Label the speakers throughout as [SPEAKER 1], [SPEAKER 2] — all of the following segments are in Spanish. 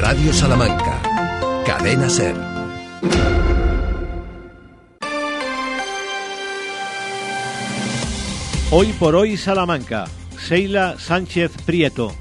[SPEAKER 1] Radio Salamanca. Cadena Ser.
[SPEAKER 2] Hoy por hoy Salamanca. Seila Sánchez Prieto.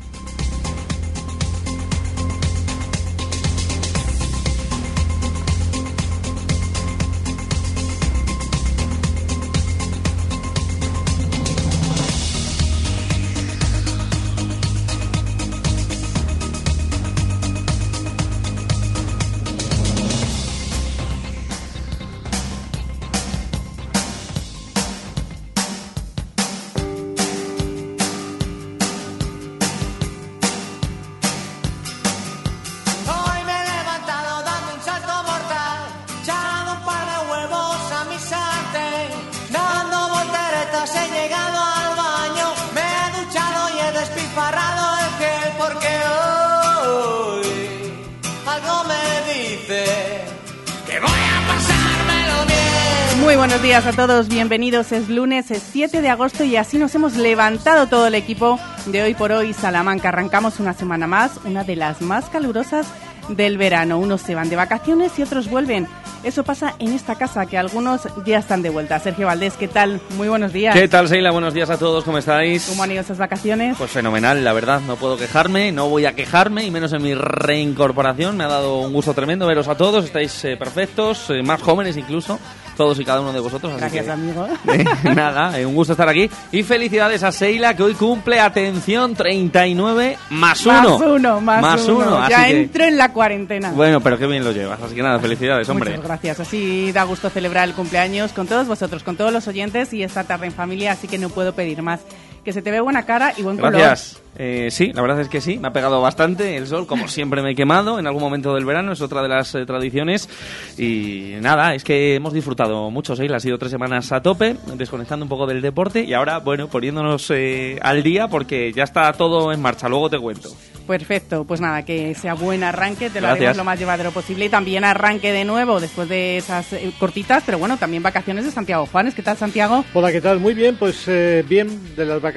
[SPEAKER 3] Todos, bienvenidos. Es lunes, es 7 de agosto y así nos hemos levantado todo el equipo de hoy por hoy Salamanca. Arrancamos una semana más, una de las más calurosas del verano. Unos se van de vacaciones y otros vuelven. Eso pasa en esta casa, que algunos ya están de vuelta. Sergio Valdés, ¿qué tal? Muy buenos días.
[SPEAKER 4] ¿Qué tal, Seila? Buenos días a todos, ¿cómo estáis?
[SPEAKER 3] ¿Cómo han ido esas vacaciones?
[SPEAKER 4] Pues fenomenal, la verdad, no puedo quejarme, no voy a quejarme, y menos en mi reincorporación. Me ha dado un gusto tremendo veros a todos, estáis eh, perfectos, eh, más jóvenes incluso, todos y cada uno de vosotros. así
[SPEAKER 3] Gracias,
[SPEAKER 4] que,
[SPEAKER 3] amigo.
[SPEAKER 4] eh, nada, eh, un gusto estar aquí. Y felicidades a Seila, que hoy cumple, atención, 39 más uno.
[SPEAKER 3] Más uno, más, uno. Ya
[SPEAKER 4] que-
[SPEAKER 3] entro en la cuarentena.
[SPEAKER 4] Bueno, pero qué bien lo llevas, así que nada, felicidades, hombre.
[SPEAKER 3] Muchas gracias. Así da gusto celebrar el cumpleaños con todos vosotros, con todos los oyentes y esta tarde en familia, así que no puedo pedir más. Que se te ve buena cara y buen color.
[SPEAKER 4] Gracias. Eh, sí, la verdad es que sí, me ha pegado bastante el sol, como siempre me he quemado en algún momento del verano, es otra de las eh, tradiciones. Y nada, es que hemos disfrutado mucho, ¿sí? Ha sido tres semanas a tope, desconectando un poco del deporte y ahora, bueno, poniéndonos eh, al día porque ya está todo en marcha, luego te cuento.
[SPEAKER 3] Perfecto, pues nada, que sea buen arranque, te lo
[SPEAKER 4] Gracias.
[SPEAKER 3] haremos lo más llevadero posible y también arranque de nuevo después de esas eh, cortitas, pero bueno, también vacaciones de Santiago Juanes. ¿Qué tal, Santiago?
[SPEAKER 2] Hola, ¿qué tal? Muy bien, pues eh, bien, de las vacaciones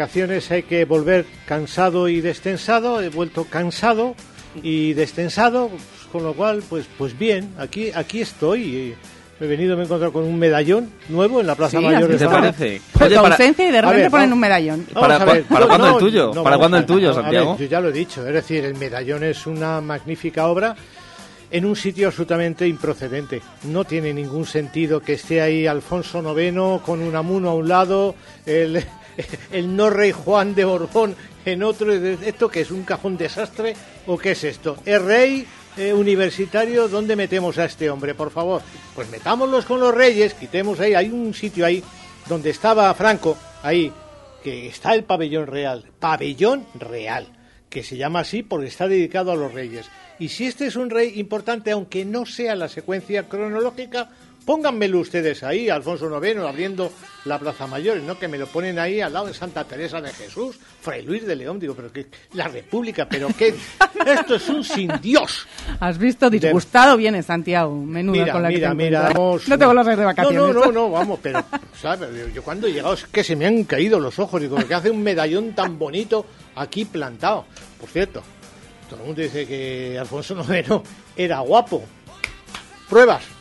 [SPEAKER 2] hay que volver cansado y destensado. He vuelto cansado y destensado, pues, con lo cual, pues pues bien, aquí aquí estoy. Me he venido, me he encontrado con un medallón nuevo en la Plaza
[SPEAKER 3] Sí,
[SPEAKER 2] Mayor
[SPEAKER 3] ¿has
[SPEAKER 2] de
[SPEAKER 4] ¿Qué te parece?
[SPEAKER 3] Por
[SPEAKER 4] Oye, para-
[SPEAKER 3] ausencia y de
[SPEAKER 2] A
[SPEAKER 3] repente
[SPEAKER 2] ver,
[SPEAKER 3] ponen un medallón.
[SPEAKER 4] Para-
[SPEAKER 2] Vamos a ver.
[SPEAKER 4] para cuándo el tuyo? ¿Para
[SPEAKER 2] vamos
[SPEAKER 4] cuándo el tuyo,
[SPEAKER 2] A ver,
[SPEAKER 4] Santiago?
[SPEAKER 2] yo ya lo he dicho, es decir, el medallón es una magnífica obra en un sitio absolutamente improcedente. No tiene ningún sentido que esté ahí Alfonso IX con un amuno a un lado, el, el no rey Juan de Borbón en otro. ¿Esto qué es? ¿Un cajón desastre o qué es esto? ¿Es rey? eh, universitario, ¿dónde metemos a este hombre, por favor? Pues metámoslos con los reyes, quitemos ahí, hay un sitio ahí donde estaba Franco, ahí, que está el pabellón real, pabellón real, que se llama así porque está dedicado a los reyes. Y si este es un rey importante, aunque no sea la secuencia cronológica, pónganmelo ustedes ahí, Alfonso IX, abriendo la Plaza Mayor, y no que me lo ponen ahí al lado de Santa Teresa de Jesús, Fray Luis de León, digo, pero que la República, pero que esto es un sin Dios.
[SPEAKER 3] Has visto, disgustado viene Santiago. Menuda
[SPEAKER 2] Mira,
[SPEAKER 3] con la que
[SPEAKER 2] mira,
[SPEAKER 3] te
[SPEAKER 2] mira, vamos-
[SPEAKER 3] No tengo los de vacaciones.
[SPEAKER 2] No, no, no, no, vamos, pero, ¿sabes? Yo, yo cuando he llegado es que se me han caído los ojos. Digo, que hace un medallón tan bonito aquí plantado. Por cierto, todo el mundo dice que Alfonso IX era guapo. Pruebas.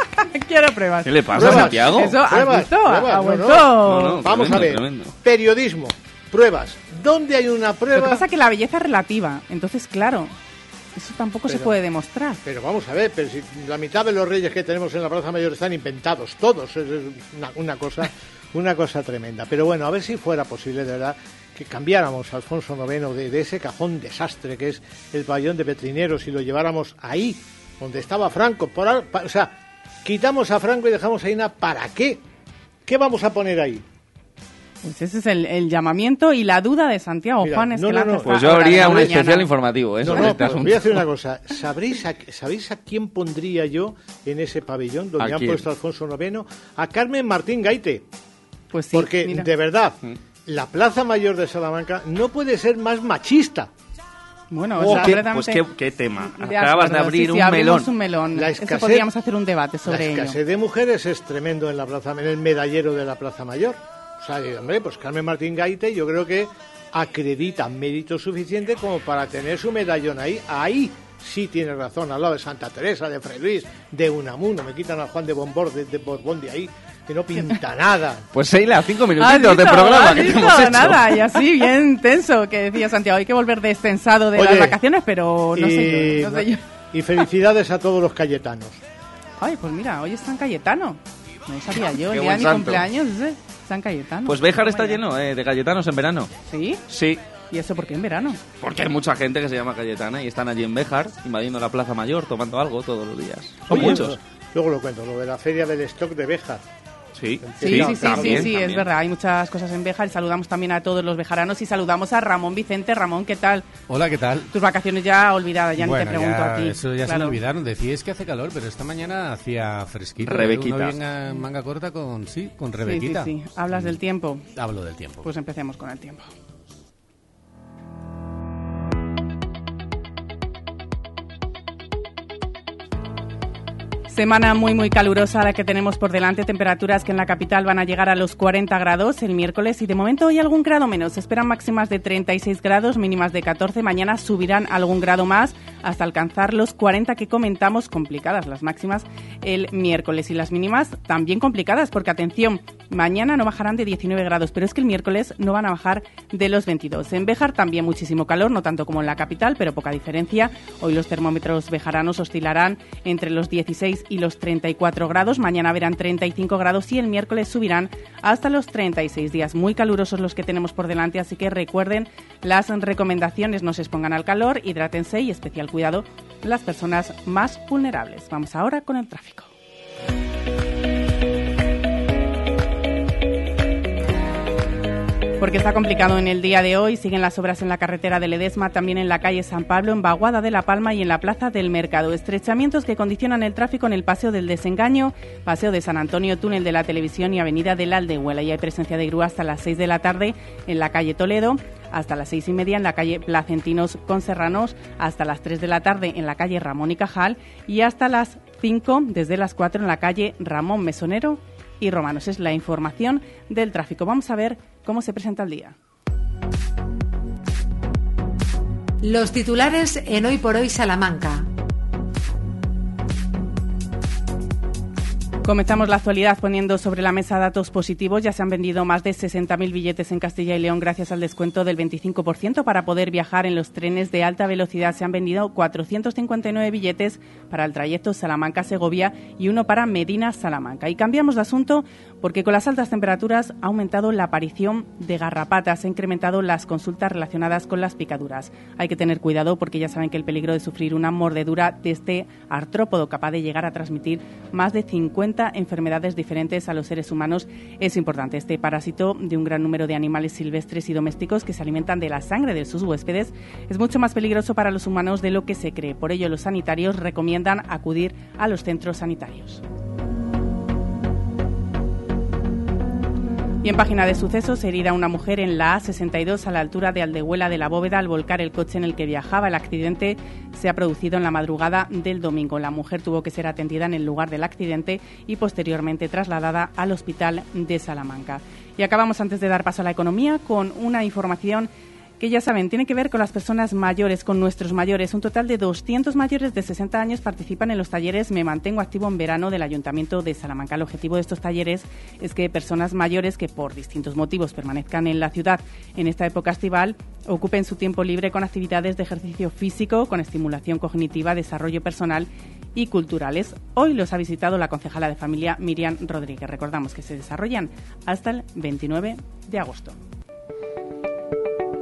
[SPEAKER 3] Quiero pruebas.
[SPEAKER 4] ¿Qué le pasa,
[SPEAKER 2] Pruebas.
[SPEAKER 4] Santiago?
[SPEAKER 3] Eso, ¿has
[SPEAKER 2] Pruebas,
[SPEAKER 3] visto?
[SPEAKER 2] pruebas,
[SPEAKER 3] ha vuelto.
[SPEAKER 2] no.
[SPEAKER 4] No, no.
[SPEAKER 2] Vamos a ver.
[SPEAKER 4] tremendo.
[SPEAKER 2] Periodismo. Pruebas. ¿Dónde hay una
[SPEAKER 3] Lo que
[SPEAKER 2] prueba?
[SPEAKER 3] pasa es que la belleza es relativa. Entonces, claro, eso tampoco se puede demostrar.
[SPEAKER 2] Pero vamos a ver, pero si la mitad de los reyes que tenemos en la Plaza Mayor están inventados, todos, es una, una cosa, una cosa tremenda. Pero bueno, a ver si fuera posible de verdad que cambiáramos a Alfonso IX de, de ese cajón desastre que es el pabellón de Petrineros y lo lleváramos ahí, donde estaba Franco. Por, o sea, quitamos a Franco y dejamos a Ina, ¿para qué? ¿Qué vamos a poner ahí?
[SPEAKER 3] Pues ese es el, el llamamiento y la duda de Santiago
[SPEAKER 2] Mira,
[SPEAKER 3] Juan es
[SPEAKER 2] no,
[SPEAKER 3] que
[SPEAKER 2] no,
[SPEAKER 4] Pues yo
[SPEAKER 3] la
[SPEAKER 4] un especial informativo ¿eh,
[SPEAKER 2] No,
[SPEAKER 4] sobre
[SPEAKER 2] no,
[SPEAKER 4] este
[SPEAKER 2] pues
[SPEAKER 4] asunto.
[SPEAKER 2] voy a decir una cosa. ¿Sabréis a, ¿Sabéis a quién pondría yo en ese pabellón donde
[SPEAKER 4] ¿A
[SPEAKER 2] han
[SPEAKER 4] quién?
[SPEAKER 2] puesto a Alfonso IX? A Carmen Martín Gaite.
[SPEAKER 3] Pues sí,
[SPEAKER 2] Porque,
[SPEAKER 3] mira.
[SPEAKER 2] de verdad, la Plaza Mayor de Salamanca no puede ser más machista.
[SPEAKER 3] Bueno,
[SPEAKER 2] Oh,
[SPEAKER 3] o sea,
[SPEAKER 4] ¿Qué, pues qué, qué tema.
[SPEAKER 3] de
[SPEAKER 4] Acabas de abrir
[SPEAKER 3] Sí,
[SPEAKER 4] un melón.
[SPEAKER 3] un melón.
[SPEAKER 2] La
[SPEAKER 3] Eso
[SPEAKER 2] escasez-
[SPEAKER 3] podríamos hacer un debate
[SPEAKER 2] La
[SPEAKER 3] sobre ello.
[SPEAKER 2] escasez de mujeres es tremendo en la plaza, en el medallero de la Plaza Mayor. O sea, hombre, pues Carmen Martín Gaite, yo creo que acredita mérito suficiente como para tener su medallón ahí. Ahí sí tiene razón, al lado de Santa Teresa, de Fray Luis, de Unamuno. Me quitan a Juan de Bombor, de, de Borbón de ahí, que no pinta nada.
[SPEAKER 5] Pues Seila, cinco
[SPEAKER 3] ¿Has
[SPEAKER 5] minutitos de programa
[SPEAKER 3] ¿Has
[SPEAKER 5] que te hemos hecho.
[SPEAKER 3] Nada, y así bien tenso, que decía Santiago, hay que volver descensado de
[SPEAKER 2] Oye,
[SPEAKER 3] las vacaciones, pero no
[SPEAKER 2] y,
[SPEAKER 3] sé yo, no sé yo.
[SPEAKER 2] y felicidades a todos los cayetanos.
[SPEAKER 3] Ay, pues mira, hoy es San Cayetano. No sabía yo, el día de mi
[SPEAKER 5] santo.
[SPEAKER 3] cumpleaños es de San Cayetano.
[SPEAKER 5] Pues Béjar está lleno eh, de cayetanos en verano.
[SPEAKER 3] ¿Sí?
[SPEAKER 5] Sí,
[SPEAKER 3] ¿Y eso por qué en verano?
[SPEAKER 5] porque hay mucha gente que se llama Cayetana y están allí en Béjar, invadiendo la Plaza Mayor, tomando algo todos los días. Son
[SPEAKER 2] Oye,
[SPEAKER 5] muchos.
[SPEAKER 2] Luego lo cuento, lo de la feria del stock de Béjar.
[SPEAKER 5] Sí,
[SPEAKER 3] Sí, sí, sí,
[SPEAKER 5] también,
[SPEAKER 3] sí, sí, es verdad. Hay muchas cosas en Béjar. Saludamos también a todos los bejaranos y saludamos a Ramón Vicente. Ramón, ¿qué tal?
[SPEAKER 6] Hola, ¿qué tal?
[SPEAKER 3] Tus vacaciones ya olvidadas, ya
[SPEAKER 6] bueno,
[SPEAKER 3] ni te pregunto
[SPEAKER 6] ya,
[SPEAKER 3] a ti.
[SPEAKER 6] Eso ya se me olvidaron. Decíais que hace calor, pero esta mañana hacía fresquito.
[SPEAKER 5] Rebequita.
[SPEAKER 6] Uno venga en manga corta con, sí, con
[SPEAKER 3] Sí, sí,
[SPEAKER 6] Rebequita.
[SPEAKER 3] sí. Hablas del tiempo.
[SPEAKER 6] Hablo del tiempo.
[SPEAKER 3] Pues empecemos con el tiempo. Semana muy muy calurosa la que tenemos por delante, temperaturas que en la capital van a llegar a los 40 grados el miércoles y de momento hoy algún grado menos. Se esperan máximas de 36 grados, mínimas de 14. Mañana subirán algún grado más hasta alcanzar los 40 que comentamos, complicadas las máximas el miércoles y las mínimas también complicadas porque atención, mañana no bajarán de 19 grados, pero es que el miércoles no van a bajar de los 22. En Béjar también muchísimo calor, no tanto como en la capital, pero poca diferencia. Hoy los termómetros bejaranos oscilarán entre los 16 y los 34 grados. Mañana verán 35 grados y el miércoles subirán hasta los 36 días. Muy calurosos los que tenemos por delante, así que recuerden las recomendaciones. No se expongan al calor, hidrátense y especial cuidado las personas más vulnerables. Vamos ahora con el tráfico. Porque está complicado en el día de hoy. Siguen las obras en la carretera de Ledesma, también en la calle San Pablo, en Baguada de la Palma y en la plaza del Mercado. Estrechamientos que condicionan el tráfico en el Paseo del Desengaño, Paseo de San Antonio, Túnel de la Televisión y Avenida de la Aldehuela. Y hay presencia de grúa hasta las 6 de la tarde en la calle Toledo, hasta las seis y media en la calle Placentinos con Serranos, hasta las 3 de la tarde en la calle Ramón y Cajal y hasta las 5 desde las 4 en la calle Ramón Mesonero y Romanos. Es la información del tráfico. Vamos a ver cómo se presenta el día.
[SPEAKER 7] Los titulares en Hoy por Hoy Salamanca.
[SPEAKER 3] Comenzamos la actualidad poniendo sobre la mesa datos positivos. Ya se han vendido más de 60.000 billetes en Castilla y León gracias al descuento del 25% para poder viajar en los trenes de alta velocidad. Se han vendido 459 billetes para el trayecto Salamanca-Segovia y uno para Medina-Salamanca. Y cambiamos de asunto porque con las altas temperaturas ha aumentado la aparición de garrapatas, ha incrementado las consultas relacionadas con las picaduras. Hay que tener cuidado porque ya saben que el peligro de sufrir una mordedura de este artrópodo capaz de llegar a transmitir más de 50 enfermedades diferentes a los seres humanos es importante. Este parásito de un gran número de animales silvestres y domésticos que se alimentan de la sangre de sus huéspedes es mucho más peligroso para los humanos de lo que se cree. Por ello, los sanitarios recomiendan acudir a los centros sanitarios. Y en página de sucesos, herida una mujer en la A62 a la altura de Aldehuela de la Bóveda al volcar el coche en el que viajaba. El accidente se ha producido en la madrugada del domingo. La mujer tuvo que ser atendida en el lugar del accidente y posteriormente trasladada al hospital de Salamanca. Y acabamos antes de dar paso a la economía con una información que ya saben, tiene que ver con las personas mayores, con nuestros mayores. Un total de 200 mayores de 60 años participan en los talleres Me Mantengo Activo en Verano del Ayuntamiento de Salamanca. El objetivo de estos talleres es que personas mayores que por distintos motivos permanezcan en la ciudad en esta época estival ocupen su tiempo libre con actividades de ejercicio físico, con estimulación cognitiva, desarrollo personal y culturales. Hoy los ha visitado la concejala de familia Miriam Rodríguez. Recordamos que se desarrollan hasta el 29 de agosto.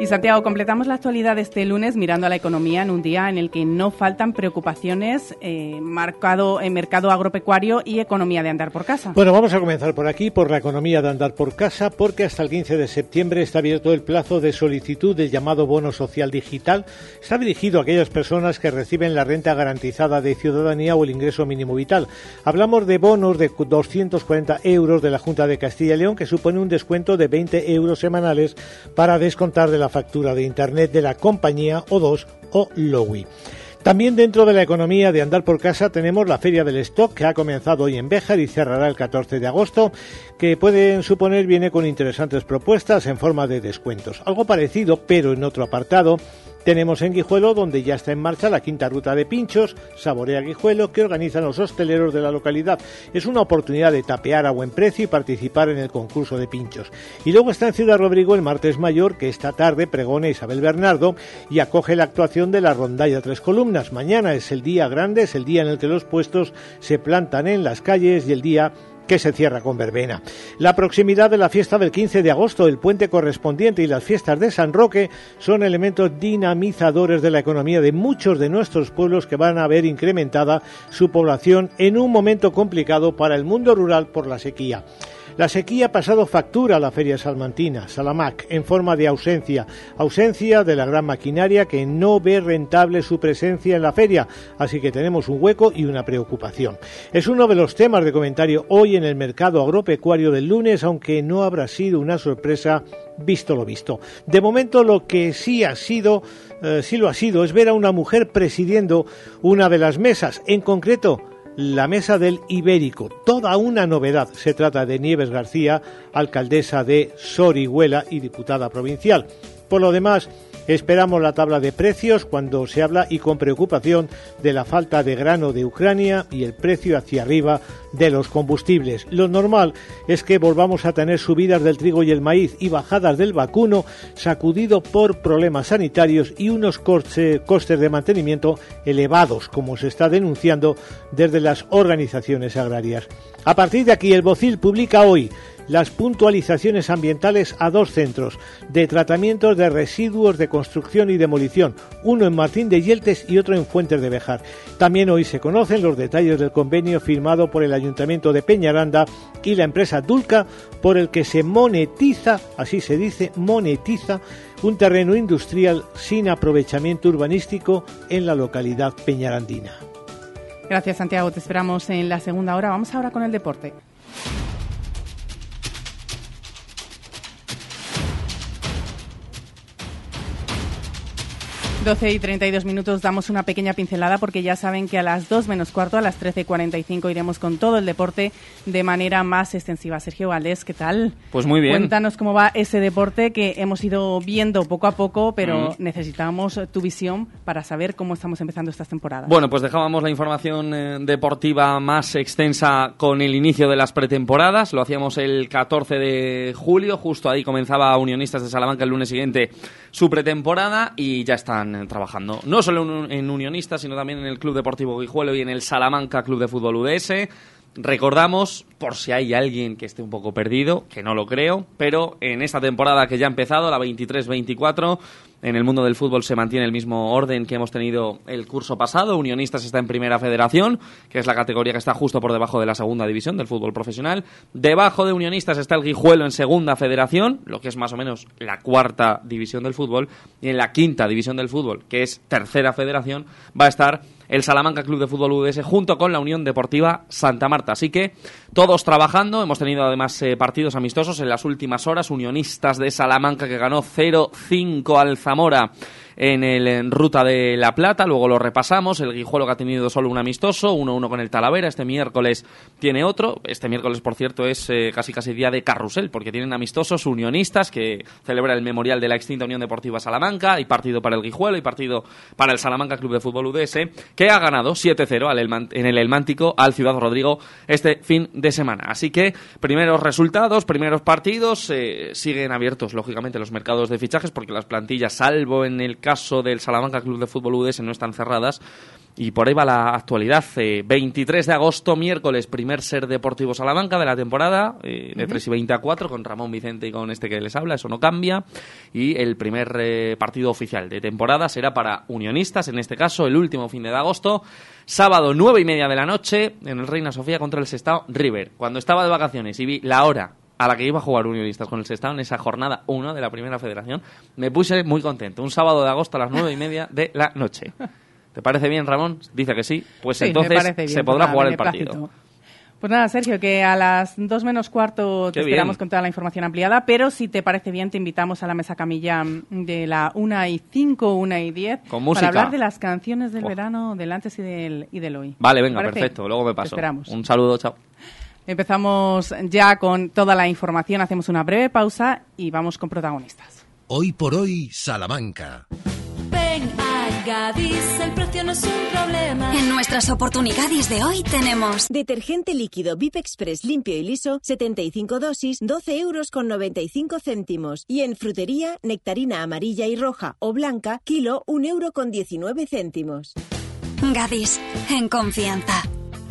[SPEAKER 3] Y Santiago, completamos la actualidad este lunes mirando a la economía en un día en el que no faltan preocupaciones eh, marcado en mercado agropecuario y economía de andar por casa.
[SPEAKER 2] Bueno, vamos a comenzar por aquí, por la economía de andar por casa, porque hasta el 15 de septiembre está abierto el plazo de solicitud del llamado bono social digital. Está dirigido a aquellas personas que reciben la renta garantizada de ciudadanía o el ingreso mínimo vital. Hablamos de bonos de 240 euros de la Junta de Castilla y León, que supone un descuento de 20 euros semanales para descontar de la factura de Internet de la compañía O2 o Lowy. También dentro de la economía de andar por casa tenemos la Feria del Stock que ha comenzado hoy en Béjar y cerrará el 14 de agosto, que pueden suponer viene con interesantes propuestas en forma de descuentos. Algo parecido, pero en otro apartado, tenemos en Guijuelo, donde ya está en marcha la quinta ruta de pinchos, Saborea Guijuelo, que organizan los hosteleros de la localidad. Es una oportunidad de tapear a buen precio y participar en el concurso de pinchos. Y luego está en Ciudad Rodrigo el martes mayor, que esta tarde pregona Isabel Bernardo y acoge la actuación de la rondalla Tres Columnas. Mañana es el día grande, es el día en el que los puestos se plantan en las calles y el día que se cierra con verbena. La proximidad de la fiesta del 15 de agosto, el puente correspondiente y las fiestas de San Roque son elementos dinamizadores de la economía de muchos de nuestros pueblos que van a ver incrementada su población en un momento complicado para el mundo rural por la sequía. La sequía ha pasado factura a la feria salmantina, Salamac, en forma de ausencia, ausencia de la gran maquinaria que no ve rentable su presencia en la feria, así que tenemos un hueco y una preocupación. Es uno de los temas de comentario hoy en el mercado agropecuario del lunes, aunque no habrá sido una sorpresa visto lo visto. De momento lo que sí ha sido, eh, sí lo ha sido, es ver a una mujer presidiendo una de las mesas, en concreto la Mesa del Ibérico. Toda una novedad. Se trata de Nieves García, alcaldesa de Sorihuela y diputada provincial. Por lo demás, Esperamos la tabla de precios cuando se habla y con preocupación de la falta de grano de Ucrania y el precio hacia arriba de los combustibles. Lo normal es que volvamos a tener subidas del trigo y el maíz y bajadas del vacuno sacudido por problemas sanitarios y unos costes de mantenimiento elevados, como se está denunciando desde las organizaciones agrarias. A partir de aquí, el Bocil publica hoy las puntualizaciones ambientales a dos centros de tratamientos de residuos de construcción y demolición, uno en Martín de Yeltes y otro en Fuentes de Bejar. También hoy se conocen los detalles del convenio firmado por el Ayuntamiento de Peñaranda y la empresa Dulca por el que se monetiza, así se dice, monetiza un terreno industrial sin aprovechamiento urbanístico en la localidad peñarandina.
[SPEAKER 3] Gracias Santiago, te esperamos en la segunda hora. Vamos ahora con el deporte. 12 y 32 minutos damos una pequeña pincelada porque ya saben que a las 2 menos cuarto, a las 13.45 iremos con todo el deporte de manera más extensiva. Sergio Valdés, ¿qué tal?
[SPEAKER 4] Pues muy bien.
[SPEAKER 3] Cuéntanos cómo va ese deporte que hemos ido viendo poco a poco, pero mm. necesitamos tu visión para saber cómo estamos empezando esta temporada.
[SPEAKER 4] Bueno, pues dejábamos la información eh, deportiva más extensa con el inicio de las pretemporadas. Lo hacíamos el 14 de julio, justo ahí comenzaba Unionistas de Salamanca el lunes siguiente su pretemporada y ya están trabajando no solo en Unionistas, sino también en el Club Deportivo Guijuelo y en el Salamanca Club de Fútbol UDS. Recordamos, por si hay alguien que esté un poco perdido, que no lo creo, pero en esta temporada que ya ha empezado, la 23-24, en el mundo del fútbol se mantiene el mismo orden que hemos tenido el curso pasado. Unionistas está en primera federación, que es la categoría que está justo por debajo de la segunda división del fútbol profesional. Debajo de Unionistas está el Guijuelo en segunda federación, lo que es más o menos la cuarta división del fútbol. Y en la quinta división del fútbol, que es tercera federación, va a estar el Salamanca Club de Fútbol UDS junto con la Unión Deportiva Santa Marta. Así que todos trabajando. Hemos tenido además eh, partidos amistosos en las últimas horas. Unionistas de Salamanca que ganó 0-5 al Zamora en el Ruta de la Plata, luego lo repasamos, el Guijuelo que ha tenido solo un amistoso, 1-1 con el Talavera, este miércoles tiene otro, este miércoles por cierto es eh, casi casi día de carrusel, porque tienen amistosos unionistas que celebra el memorial de la extinta Unión Deportiva Salamanca, y partido para el Guijuelo y partido para el Salamanca Club de Fútbol UDS, que ha ganado 7-0 en el Elmántico al Ciudad Rodrigo este fin de semana. Así que primeros resultados, primeros partidos, eh, siguen abiertos lógicamente los mercados de fichajes porque las plantillas, salvo en el caso del Salamanca Club de Fútbol UDS no están cerradas. Y por ahí va la actualidad. 23 eh, de agosto, miércoles, primer ser Deportivo Salamanca de la temporada, eh, de 3 y 20 a 4, con Ramón Vicente y con este que les habla, eso no cambia. Y el primer eh, partido oficial de temporada será para Unionistas, en este caso, el último fin de agosto, sábado 9 y media de la noche, en el Reina Sofía contra el Sestao River. Cuando estaba de vacaciones y vi la hora a la que iba a jugar Unionistas con el Sestao en esa jornada 1 de la Primera Federación, me puse muy contento. Un sábado de agosto a las nueve y media de la noche. ¿Te parece bien, Ramón? Dice que sí. Pues entonces se podrá jugar el partido.
[SPEAKER 3] Pues nada, Sergio, que a las dos menos cuarto te
[SPEAKER 4] Qué
[SPEAKER 3] esperamos
[SPEAKER 4] bien.
[SPEAKER 3] con toda la información ampliada, pero si te parece bien, te invitamos a la mesa camilla de la 1 y 5, 1 y 10,
[SPEAKER 4] Con música.
[SPEAKER 3] para hablar de las canciones del
[SPEAKER 4] Oh.
[SPEAKER 3] verano, del antes y del, y del hoy.
[SPEAKER 4] Vale,
[SPEAKER 3] ¿Te
[SPEAKER 4] venga, perfecto. Luego me
[SPEAKER 3] Te
[SPEAKER 4] paso.
[SPEAKER 3] esperamos.
[SPEAKER 4] Un saludo, chao.
[SPEAKER 3] Empezamos ya con toda la información, hacemos una breve pausa y vamos con protagonistas.
[SPEAKER 8] Hoy por hoy, Salamanca.
[SPEAKER 9] Ven a Gadis, el precio no es un problema.
[SPEAKER 10] En nuestras oportunidades de hoy tenemos
[SPEAKER 11] Detergente líquido VIP Express limpio y liso, 75 dosis, 12 euros con 95 céntimos. Y en frutería, nectarina amarilla y roja o blanca, kilo, 1 euro con 19 céntimos.
[SPEAKER 10] Gadis, en confianza.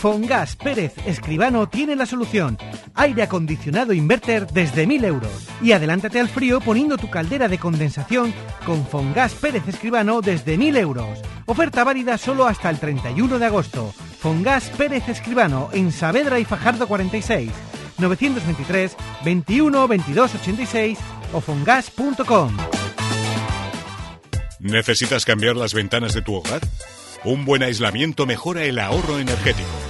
[SPEAKER 12] Fongas Pérez Escribano tiene la solución. Aire acondicionado inverter desde 1000 euros. Y adelántate al frío poniendo tu caldera de condensación con Fongas Pérez Escribano desde 1000 euros. Oferta válida solo hasta el 31 de agosto. Fongas Pérez Escribano en Saavedra y Fajardo 46. 923 21 22 86 o fongas.com.
[SPEAKER 13] ¿Necesitas cambiar las ventanas de tu hogar? Un buen aislamiento mejora el ahorro energético.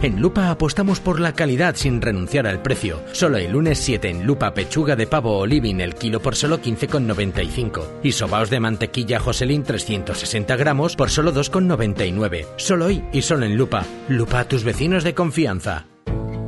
[SPEAKER 14] En Lupa apostamos por la calidad sin renunciar al precio. Solo el lunes 7 en Lupa pechuga de pavo o el kilo por solo 15,95. Y sobaos de mantequilla Joselín 360 gramos por solo 2,99. Solo hoy y solo en Lupa. Lupa a tus vecinos de confianza.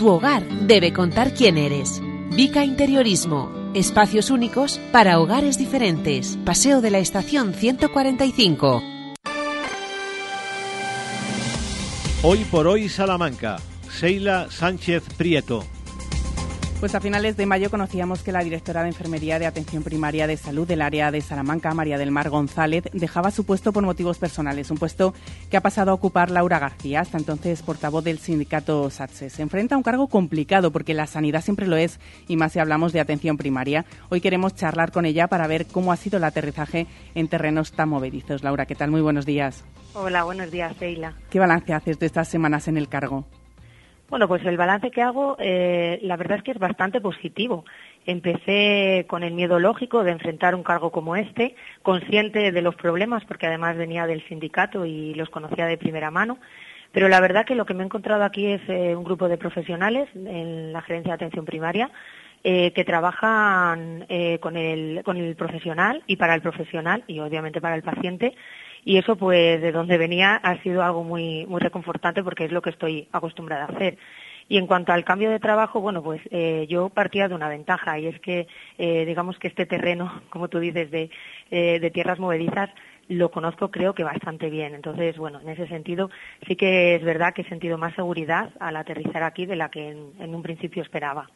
[SPEAKER 15] tu hogar debe contar quién eres. Vica Interiorismo. Espacios únicos para hogares diferentes. Paseo de la Estación 145.
[SPEAKER 2] Hoy por hoy Salamanca. Seila Sánchez Prieto.
[SPEAKER 3] Pues a finales de mayo conocíamos que la directora de Enfermería de Atención Primaria de Salud del área de Salamanca, María del Mar González, dejaba su puesto por motivos personales, un puesto que ha pasado a ocupar Laura García, hasta entonces portavoz del sindicato SATSE. Se enfrenta a un cargo complicado porque la sanidad siempre lo es y más si hablamos de atención primaria. Hoy queremos charlar con ella para ver cómo ha sido el aterrizaje en terrenos tan movedizos. Laura, ¿qué tal? Muy buenos días.
[SPEAKER 16] Hola, buenos días, Seila.
[SPEAKER 3] ¿Qué balance haces de estas semanas en el cargo?
[SPEAKER 16] Bueno, pues el balance que hago, eh, la verdad es que es bastante positivo. Empecé con el miedo lógico de enfrentar un cargo como este, consciente de los problemas, porque además venía del sindicato y los conocía de primera mano. Pero la verdad que lo que me he encontrado aquí es eh, un grupo de profesionales en la gerencia de atención primaria eh, que trabajan con el profesional y para el profesional y obviamente para el paciente y eso pues de donde venía ha sido algo muy, muy reconfortante porque es lo que estoy acostumbrada a hacer. Y en cuanto al cambio de trabajo, bueno, pues eh, yo partía de una ventaja y es que, eh, digamos que este terreno, como tú dices, de, eh, de tierras movedizas, lo conozco creo que bastante bien. Entonces, bueno, en ese sentido sí que es verdad que he sentido más seguridad al aterrizar aquí de la que en, un principio esperaba.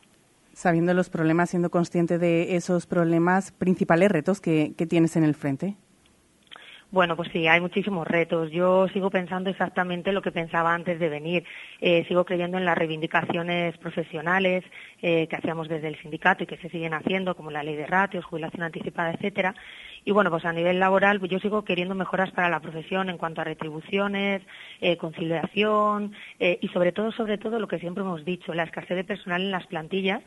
[SPEAKER 3] Sabiendo los problemas, siendo consciente de esos problemas, principales retos que tienes en el frente.
[SPEAKER 16] Bueno, pues sí, hay muchísimos retos. Yo sigo pensando exactamente lo que pensaba antes de venir. Eh, sigo creyendo en las reivindicaciones profesionales eh, que hacíamos desde el sindicato y que se siguen haciendo, como la ley de ratios, jubilación anticipada, etcétera. Y bueno, pues a nivel laboral, pues yo sigo queriendo mejoras para la profesión en cuanto a retribuciones, eh, conciliación y sobre todo, sobre todo lo que siempre hemos dicho, la escasez de personal en las plantillas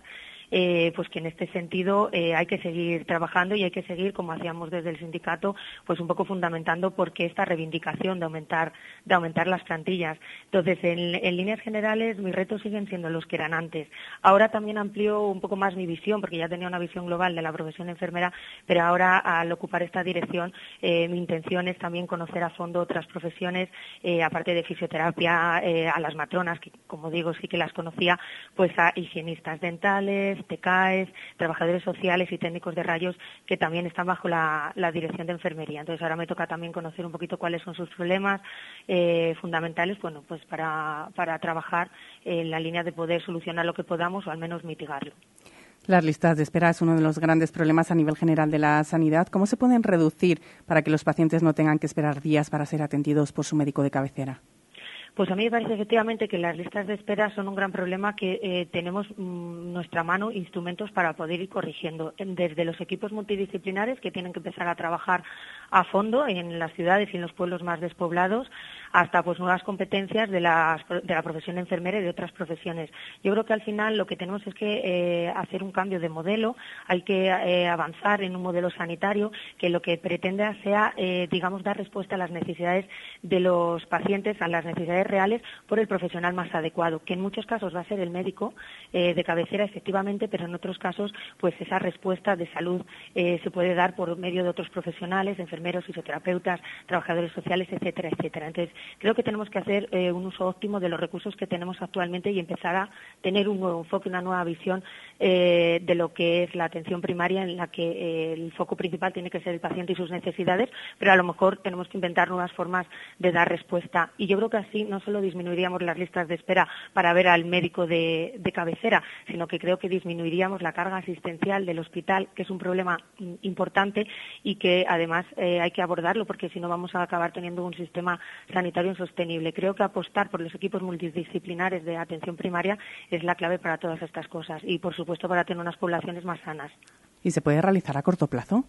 [SPEAKER 16] eh, pues que en este sentido eh, hay que seguir trabajando y hay que seguir, como hacíamos desde el sindicato, pues un poco fundamentando por qué esta reivindicación de aumentar, de aumentar las plantillas. Entonces, en, líneas generales, mis retos siguen siendo los que eran antes. Ahora también amplío un poco más mi visión, porque ya tenía una visión global de la profesión enfermera, pero ahora al ocupar esta dirección, eh, mi intención es también conocer a fondo otras profesiones, aparte de fisioterapia, a las matronas, que como digo sí que las conocía, pues a higienistas dentales, TECAES, trabajadores sociales y técnicos de rayos que también están bajo la, la dirección de enfermería. Entonces ahora me toca también conocer un poquito cuáles son sus problemas eh, fundamentales, bueno, pues para, para trabajar en la línea de poder solucionar lo que podamos o al menos mitigarlo.
[SPEAKER 3] Las listas de espera es uno de los grandes problemas a nivel general de la sanidad. ¿Cómo se pueden reducir para que los pacientes no tengan que esperar días para ser atendidos por su médico de cabecera?
[SPEAKER 16] Pues a mí me parece efectivamente que las listas de espera son un gran problema que eh, tenemos mm, nuestra mano instrumentos para poder ir corrigiendo, desde los equipos multidisciplinares que tienen que empezar a trabajar a fondo en las ciudades y en los pueblos más despoblados, hasta pues nuevas competencias de, las, de la profesión enfermera y de otras profesiones. Yo creo que al final lo que tenemos es que eh, hacer un cambio de modelo, hay que eh, avanzar en un modelo sanitario que lo que pretenda sea, eh, digamos, dar respuesta a las necesidades de los pacientes, a las necesidades reales por el profesional más adecuado, que en muchos casos va a ser el médico de cabecera, efectivamente, pero en otros casos, pues esa respuesta de salud se puede dar por medio de otros profesionales, enfermeros, fisioterapeutas, trabajadores sociales, etcétera, etcétera. Entonces, creo que tenemos que hacer eh, un uso óptimo de los recursos que tenemos actualmente y empezar a tener un nuevo enfoque, una nueva visión eh, de lo que es la atención primaria, en la que eh, el foco principal tiene que ser el paciente y sus necesidades, pero a lo mejor tenemos que inventar nuevas formas de dar respuesta. Y yo creo que así no solo disminuiríamos las listas de espera para ver al médico de, cabecera, sino que creo que disminuiríamos la carga asistencial del hospital, que es un problema mm, importante y que además hay que abordarlo porque si no vamos a acabar teniendo un sistema sanitario insostenible. Creo que apostar por los equipos multidisciplinares de atención primaria es la clave para todas estas cosas y, por supuesto, para tener unas poblaciones más sanas.
[SPEAKER 3] ¿Y se puede realizar a corto plazo?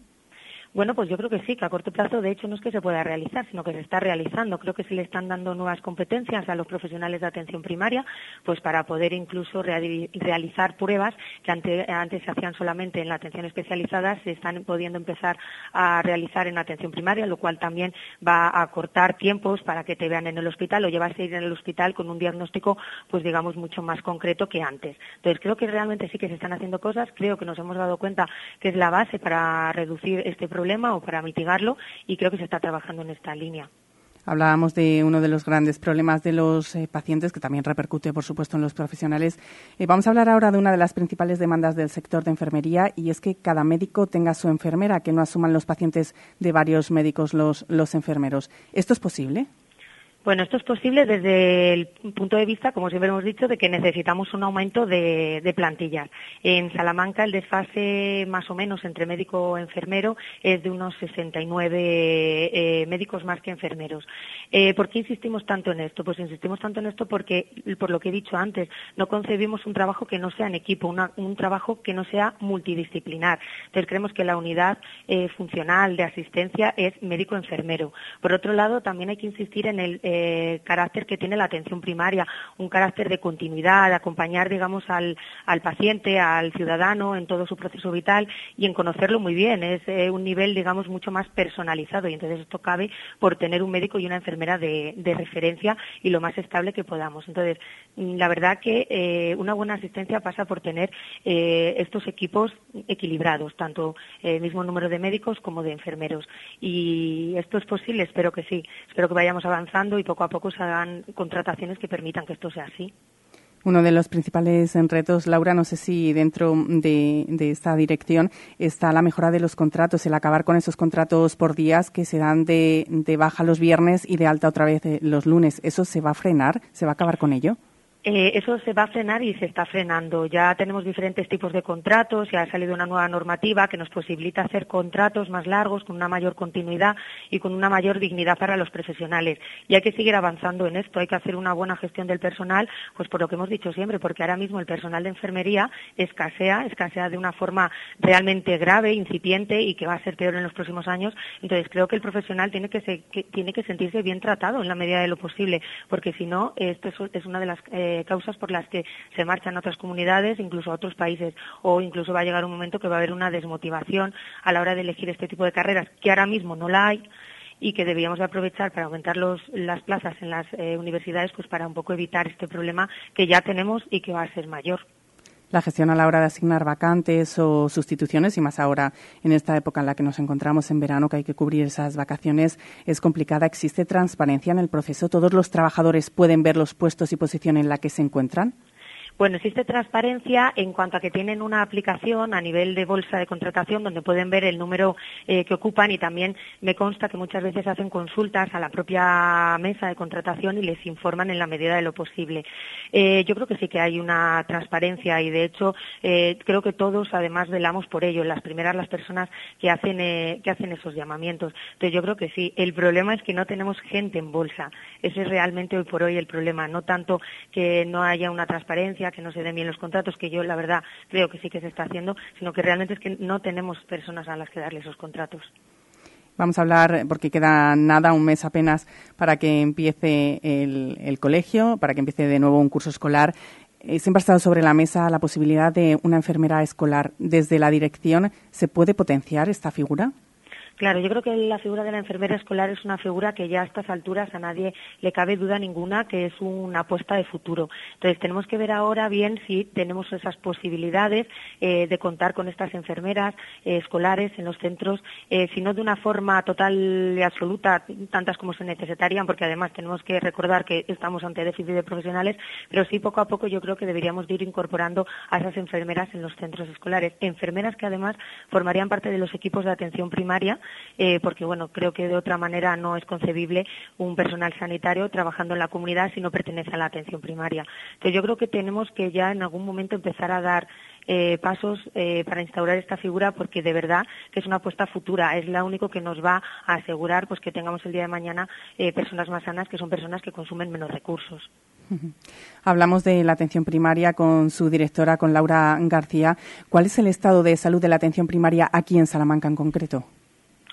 [SPEAKER 16] Bueno, pues yo creo que sí, que a corto plazo, de hecho, no es que se pueda realizar, sino que se está realizando. Creo que se le están dando nuevas competencias a los profesionales de atención primaria, pues para poder incluso reali- realizar pruebas que ante- antes se hacían solamente en la atención especializada, se están pudiendo empezar a realizar en atención primaria, lo cual también va a cortar tiempos para que te vean en el hospital o llevarse a ir en el hospital con un diagnóstico, pues digamos, mucho más concreto que antes. Entonces, creo que realmente sí que se están haciendo cosas, creo que nos hemos dado cuenta que es la base para reducir este problema o para mitigarlo y creo que se está trabajando en esta línea.
[SPEAKER 3] Hablábamos de uno de los grandes problemas de los eh, pacientes, que también repercute, por supuesto, en los profesionales. Eh, vamos a hablar ahora de una de las principales demandas del sector de enfermería y es que cada médico tenga su enfermera, que no asuman los pacientes de varios médicos los enfermeros. ¿Esto es posible?
[SPEAKER 16] Bueno, esto es posible desde el punto de vista, como siempre hemos dicho, de que necesitamos un aumento de, plantillas. En Salamanca el desfase más o menos entre médico y enfermero es de unos 69 eh, médicos más que enfermeros. Eh, ¿Por qué insistimos tanto en esto? Pues insistimos tanto en esto porque, por lo que he dicho antes, no concebimos un trabajo que no sea en equipo, un trabajo que no sea multidisciplinar. Entonces creemos que la unidad eh, funcional de asistencia es médico-enfermero. Por otro lado, también hay que insistir en el carácter que tiene la atención primaria, un carácter de continuidad, acompañar, digamos, al, al paciente, al ciudadano en todo su proceso vital y en conocerlo muy bien. Es eh, un nivel, digamos, mucho más personalizado y entonces esto cabe por tener un médico y una enfermera de, de referencia y lo más estable que podamos. Entonces, mm, la verdad que eh, una buena asistencia pasa por tener eh, estos equipos equilibrados, tanto el mismo número de médicos como de enfermeros. Y esto es posible, espero que sí. Espero que vayamos avanzando y poco a poco se hagan contrataciones que permitan que esto sea así.
[SPEAKER 3] Uno de los principales retos, Laura, no sé si dentro de, esta dirección está la mejora de los contratos, el acabar con esos contratos por días que se dan de, de baja los viernes y de alta otra vez los lunes. ¿Eso se va a frenar? ¿Se va a acabar con ello?
[SPEAKER 16] Eh, eso se va a frenar y se está frenando. Ya tenemos diferentes tipos de contratos, ya ha salido una nueva normativa que nos posibilita hacer contratos más largos, con una mayor continuidad y con una mayor dignidad para los profesionales. Y hay que seguir avanzando en esto, hay que hacer una buena gestión del personal, pues por lo que hemos dicho siempre, porque ahora mismo el personal de enfermería escasea, escasea de una forma realmente grave, incipiente y que va a ser peor en los próximos años. Entonces creo que el profesional tiene que, se, que tiene que sentirse bien tratado en la medida de lo posible, porque si no, esto es, una de las eh, causas por las que se marchan otras comunidades, incluso a otros países, o incluso va a llegar un momento que va a haber una desmotivación a la hora de elegir este tipo de carreras, que ahora mismo no la hay y que debíamos aprovechar para aumentar las plazas en las eh, universidades pues para un poco evitar este problema que ya tenemos y que va a ser mayor
[SPEAKER 3] la gestión a la hora de asignar vacantes o sustituciones y más ahora en esta época en la que nos encontramos en verano que hay que cubrir esas vacaciones es complicada. ¿Existe transparencia en el proceso? ¿Todos los trabajadores pueden ver los puestos y posición en la que se encuentran?
[SPEAKER 16] Bueno, existe transparencia en cuanto a que tienen una aplicación a nivel de bolsa de contratación donde pueden ver el número eh, que ocupan y también me consta que muchas veces hacen consultas a la propia mesa de contratación y les informan en la medida de lo posible. Eh, yo creo que sí que hay una transparencia y de hecho eh, creo que todos además velamos por ello, las primeras las personas que hacen, que hacen esos llamamientos. Entonces yo creo que sí. El problema es que no tenemos gente en bolsa. Ese es realmente hoy por hoy el problema. No tanto que no haya una transparencia, que no se den bien los contratos, que yo la verdad creo que sí que se está haciendo, sino que realmente es que no tenemos personas a las que darle esos contratos.
[SPEAKER 3] Vamos a hablar, porque queda nada, un mes apenas, para que empiece el, colegio, para que empiece de nuevo un curso escolar. Eh, siempre ha estado sobre la mesa la posibilidad de una enfermera escolar. ¿Desde la dirección se puede potenciar esta figura?
[SPEAKER 16] Claro, yo creo que la figura de la enfermera escolar es una figura que ya a estas alturas a nadie le cabe duda ninguna que es una apuesta de futuro. Entonces tenemos que ver ahora bien si tenemos esas posibilidades eh, de contar con estas enfermeras eh, escolares en los centros, eh, si no de una forma total y absoluta, tantas como se necesitarían, porque además tenemos que recordar que estamos ante déficit de profesionales, pero sí poco a poco yo creo que deberíamos de ir incorporando a esas enfermeras en los centros escolares. Enfermeras que además formarían parte de los equipos de atención primaria eh, porque bueno, creo que de otra manera no es concebible un personal sanitario trabajando en la comunidad si no pertenece a la atención primaria. Entonces yo creo que tenemos que ya en algún momento empezar a dar eh, pasos eh, para instaurar esta figura porque de verdad que es una apuesta futura, es la único que nos va a asegurar pues que tengamos el día de mañana eh, personas más sanas que son personas que consumen menos recursos.
[SPEAKER 3] Hablamos de la atención primaria con su directora, con Laura García. ¿Cuál es el estado de salud de la atención primaria aquí en Salamanca en concreto?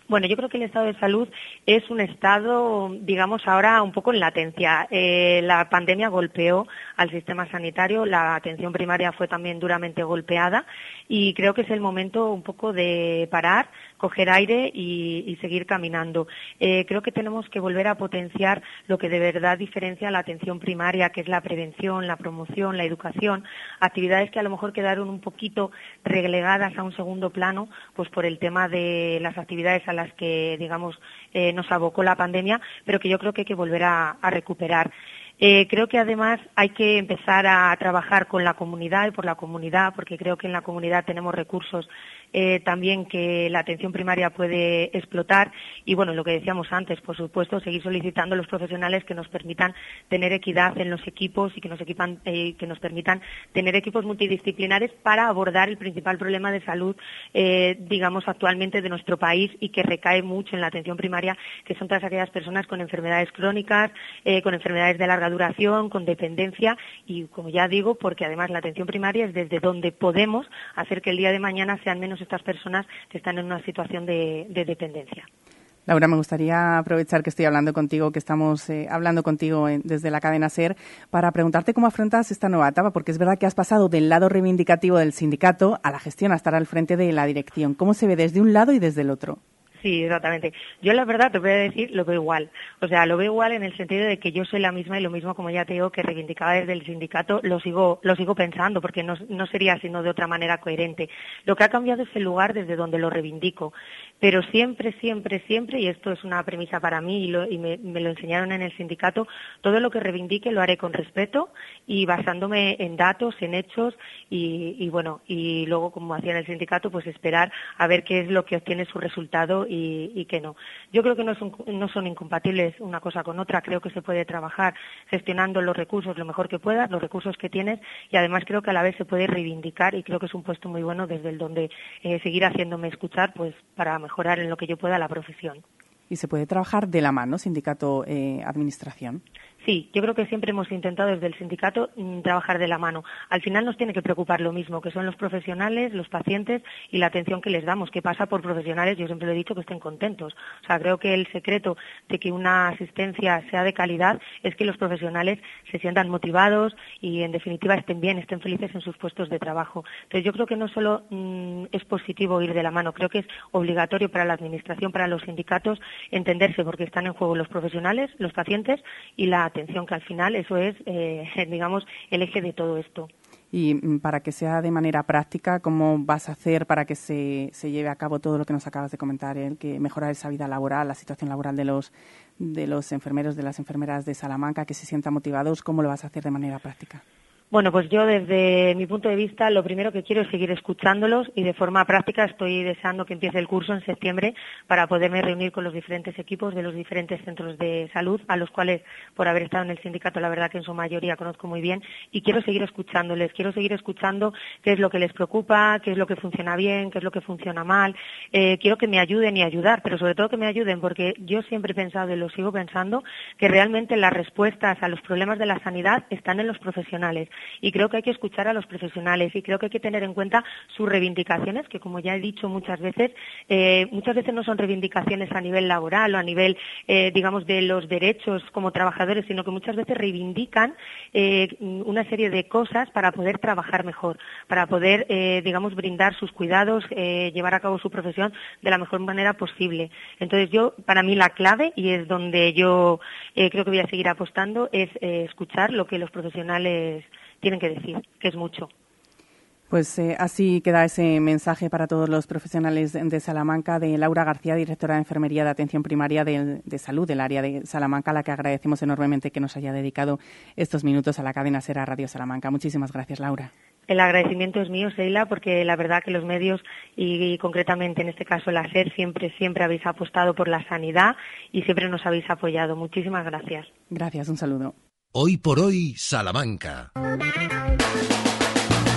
[SPEAKER 16] Bueno, yo creo que el estado de salud es un estado, digamos, ahora un poco en latencia. Eh, la pandemia golpeó al sistema sanitario, la atención primaria fue también duramente golpeada y creo que es el momento un poco de parar, coger aire y, seguir caminando. Eh, creo que tenemos que volver a potenciar lo que de verdad diferencia la atención primaria, que es la prevención, la promoción, la educación, actividades que a lo mejor quedaron un poquito relegadas a un segundo plano, pues por el tema de las actividades a las que, digamos, eh, nos abocó la pandemia, pero que yo creo que hay que volver a, recuperar. Eh, creo que además hay que empezar a trabajar con la comunidad y por la comunidad, porque creo que en la comunidad tenemos recursos eh, también que la atención primaria puede explotar y bueno, lo que decíamos antes, por supuesto, seguir solicitando a los profesionales que nos permitan tener equidad en los equipos y que nos, eh, permitan tener equipos multidisciplinares para abordar el principal problema de salud, eh, digamos, actualmente de nuestro país y que recae mucho en la atención primaria, que son todas aquellas personas con enfermedades crónicas, con enfermedades de larga duración, con dependencia y, como ya digo, porque además la atención primaria es desde donde podemos hacer que el día de mañana sean menos estas personas que están en una situación de, de dependencia.
[SPEAKER 3] Laura, me gustaría aprovechar que estoy hablando contigo, que estamos eh, hablando contigo en- desde la cadena SER, para preguntarte cómo afrontas esta nueva etapa, porque es verdad que has pasado del lado reivindicativo del sindicato a la gestión, a estar al frente de la dirección. ¿Cómo se ve desde un lado y desde el otro?
[SPEAKER 16] Sí, exactamente. Yo la verdad te voy a decir, lo veo igual. O sea, lo veo igual en el sentido de que yo soy la misma y lo mismo como ya te digo que reivindicaba desde el sindicato, lo sigo, lo sigo pensando porque no, no sería sino de otra manera coherente. Lo que ha cambiado es el lugar desde donde lo reivindico. Pero siempre, siempre, siempre, y esto es una premisa para mí y, lo- y me, lo enseñaron en el sindicato, todo lo que reivindique lo haré con respeto y basándome en datos, en hechos y, bueno, y luego como hacía en el sindicato, pues esperar a ver qué es lo que obtiene su resultado y qué no. Yo creo que no son, no son incompatibles una cosa con otra, creo que se puede trabajar gestionando los recursos lo mejor que puedas, los recursos que tienes y además creo que a la vez se puede reivindicar y creo que es un puesto muy bueno desde el donde eh, seguir haciéndome escuchar pues para mejorar en lo que yo pueda la profesión.
[SPEAKER 3] Y se puede trabajar de la mano, sindicato, eh.
[SPEAKER 16] Sí, yo creo que siempre hemos intentado desde el sindicato mm, trabajar de la mano. Al final nos tiene que preocupar lo mismo, que son los profesionales, los pacientes y la atención que les damos, que pasa por profesionales, yo siempre lo he dicho, que estén contentos. O sea, creo que el secreto de que una asistencia sea de calidad es que los profesionales se sientan motivados y, en definitiva, estén bien, estén felices en sus puestos de trabajo. Entonces, yo creo que no solo mm, es positivo ir de la mano, creo que es obligatorio para la Administración, para los sindicatos, entenderse, porque están en juego los profesionales, los pacientes y la atención, que al final eso es, eh, digamos, el eje de todo esto.
[SPEAKER 3] Y mm, para que sea de manera práctica, ¿cómo vas a hacer para que se, se lleve a cabo todo lo que nos acabas de comentar, el que mejorar esa vida laboral, la situación laboral de los de los enfermeros, de las enfermeras de Salamanca, que se sientan motivados? ¿Cómo lo vas a hacer de manera práctica?
[SPEAKER 16] Bueno, pues yo desde mi punto de vista lo primero que quiero es seguir escuchándolos y de forma práctica estoy deseando que empiece el curso en septiembre para poderme reunir con los diferentes equipos de los diferentes centros de salud a los cuales por haber estado en el sindicato la verdad que en su mayoría conozco muy bien y quiero seguir escuchándoles, quiero seguir escuchando qué es lo que les preocupa, qué es lo que funciona bien, qué es lo que funciona mal. Eh, quiero que me ayuden y ayudar, pero sobre todo que me ayuden porque yo siempre he pensado y lo sigo pensando que realmente las respuestas a los problemas de la sanidad están en los profesionales y creo que hay que escuchar a los profesionales y creo que hay que tener en cuenta sus reivindicaciones, que como ya he dicho muchas veces, eh, muchas veces no son reivindicaciones a nivel laboral o a nivel, eh, digamos, de los derechos como trabajadores, sino que muchas veces reivindican eh, una serie de cosas para poder trabajar mejor, para poder, digamos, brindar sus cuidados, llevar a cabo su profesión de la mejor manera posible. Entonces yo, para mí la clave, y es donde yo creo que voy a seguir apostando, es escuchar lo que los profesionales tienen que decir, que es mucho.
[SPEAKER 3] Pues eh, así queda ese mensaje para todos los profesionales de Salamanca de Laura García, directora de Enfermería de Atención Primaria de, de Salud del área de Salamanca, a la que agradecemos enormemente que nos haya dedicado estos minutos a la cadena Sera Radio Salamanca. Muchísimas gracias, Laura.
[SPEAKER 16] El agradecimiento es mío, Seila, porque la verdad que los medios y, y concretamente en este caso la SER siempre, siempre habéis apostado por la sanidad y siempre nos habéis apoyado. Muchísimas gracias.
[SPEAKER 3] Gracias, un saludo.
[SPEAKER 17] Hoy por hoy, Salamanca.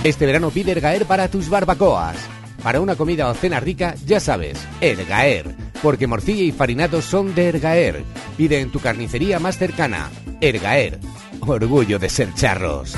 [SPEAKER 18] Este verano pide Ergaer para tus barbacoas. Para una comida o cena rica, ya sabes, Ergaer. Porque morcilla y farinados son de Ergaer. Pide en tu carnicería más cercana. Ergaer. Orgullo de ser charros.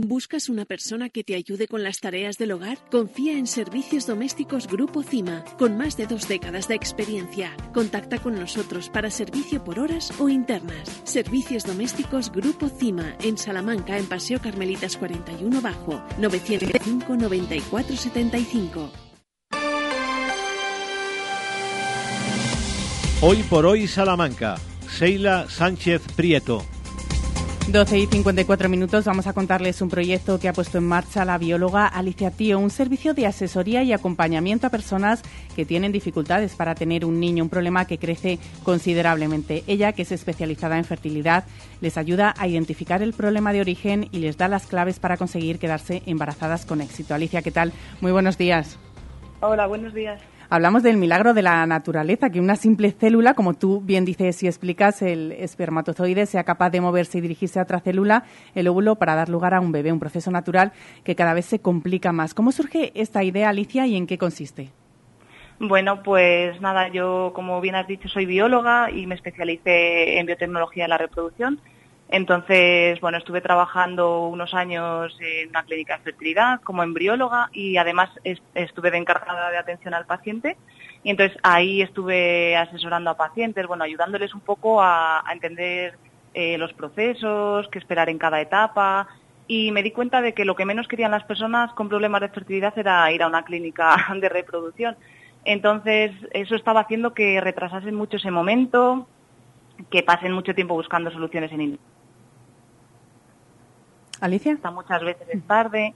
[SPEAKER 19] ¿Buscas una persona que te ayude con las tareas del hogar? Confía en Servicios Domésticos Grupo CIMA, con más de dos décadas de experiencia. Contacta con nosotros para servicio por horas o internas. Servicios Domésticos Grupo CIMA, en Salamanca, en Paseo Carmelitas 41 Bajo, 905 94 75.
[SPEAKER 2] Hoy por hoy Salamanca. Seila Sánchez Prieto.
[SPEAKER 3] 12 y 54 minutos vamos a contarles un proyecto que ha puesto en marcha la bióloga Alicia Tío, un servicio de asesoría y acompañamiento a personas que tienen dificultades para tener un niño, un problema que crece considerablemente. Ella, que es especializada en fertilidad, les ayuda a identificar el problema de origen y les da las claves para conseguir quedarse embarazadas con éxito. Alicia, ¿qué tal? Muy buenos días.
[SPEAKER 20] Hola, buenos días.
[SPEAKER 3] Hablamos del milagro de la naturaleza, que una simple célula, como tú bien dices y explicas, el espermatozoide sea capaz de moverse y dirigirse a otra célula, el óvulo, para dar lugar a un bebé, un proceso natural que cada vez se complica más. ¿Cómo surge esta idea, Alicia, y en qué consiste?
[SPEAKER 20] Bueno, pues nada, yo como bien has dicho soy bióloga y me especialicé en biotecnología de la reproducción. Entonces, bueno, estuve trabajando unos años en una clínica de fertilidad como embrióloga y además estuve de encargada de atención al paciente. Y entonces ahí estuve asesorando a pacientes, bueno, ayudándoles un poco a, entender eh, los procesos, qué esperar en cada etapa. Y me di cuenta de que lo que menos querían las personas con problemas de fertilidad era ir a una clínica de reproducción. Entonces, eso estaba haciendo que retrasasen mucho ese momento, que pasen mucho tiempo buscando soluciones en Internet
[SPEAKER 3] Alicia.
[SPEAKER 20] Hasta muchas veces es tarde.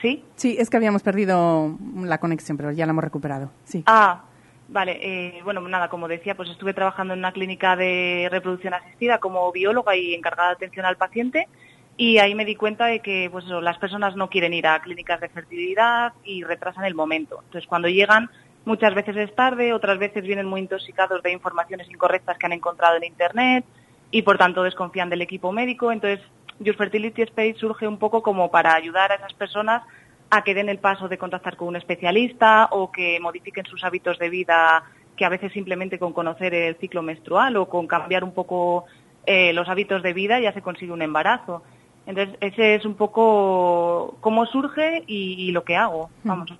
[SPEAKER 20] ¿Sí?
[SPEAKER 3] Sí, es que habíamos perdido la conexión, pero ya la hemos recuperado. Sí.
[SPEAKER 20] Ah, vale. Eh, bueno, nada, como decía, pues estuve trabajando en una clínica de reproducción asistida como bióloga y encargada de atención al paciente. Y ahí me di cuenta de que pues las personas no quieren ir a clínicas de fertilidad y retrasan el momento. Entonces, cuando llegan, muchas veces es tarde, otras veces vienen muy intoxicados de informaciones incorrectas que han encontrado en Internet y, por tanto, desconfían del equipo médico. Entonces, Your Fertility Space surge un poco como para ayudar a esas personas a que den el paso de contactar con un especialista o que modifiquen sus hábitos de vida, que a veces simplemente con conocer el ciclo menstrual o con cambiar un poco eh, los hábitos de vida ya se consigue un embarazo. Entonces, ese es un poco cómo surge y, lo que hago. Hmm. Vamos.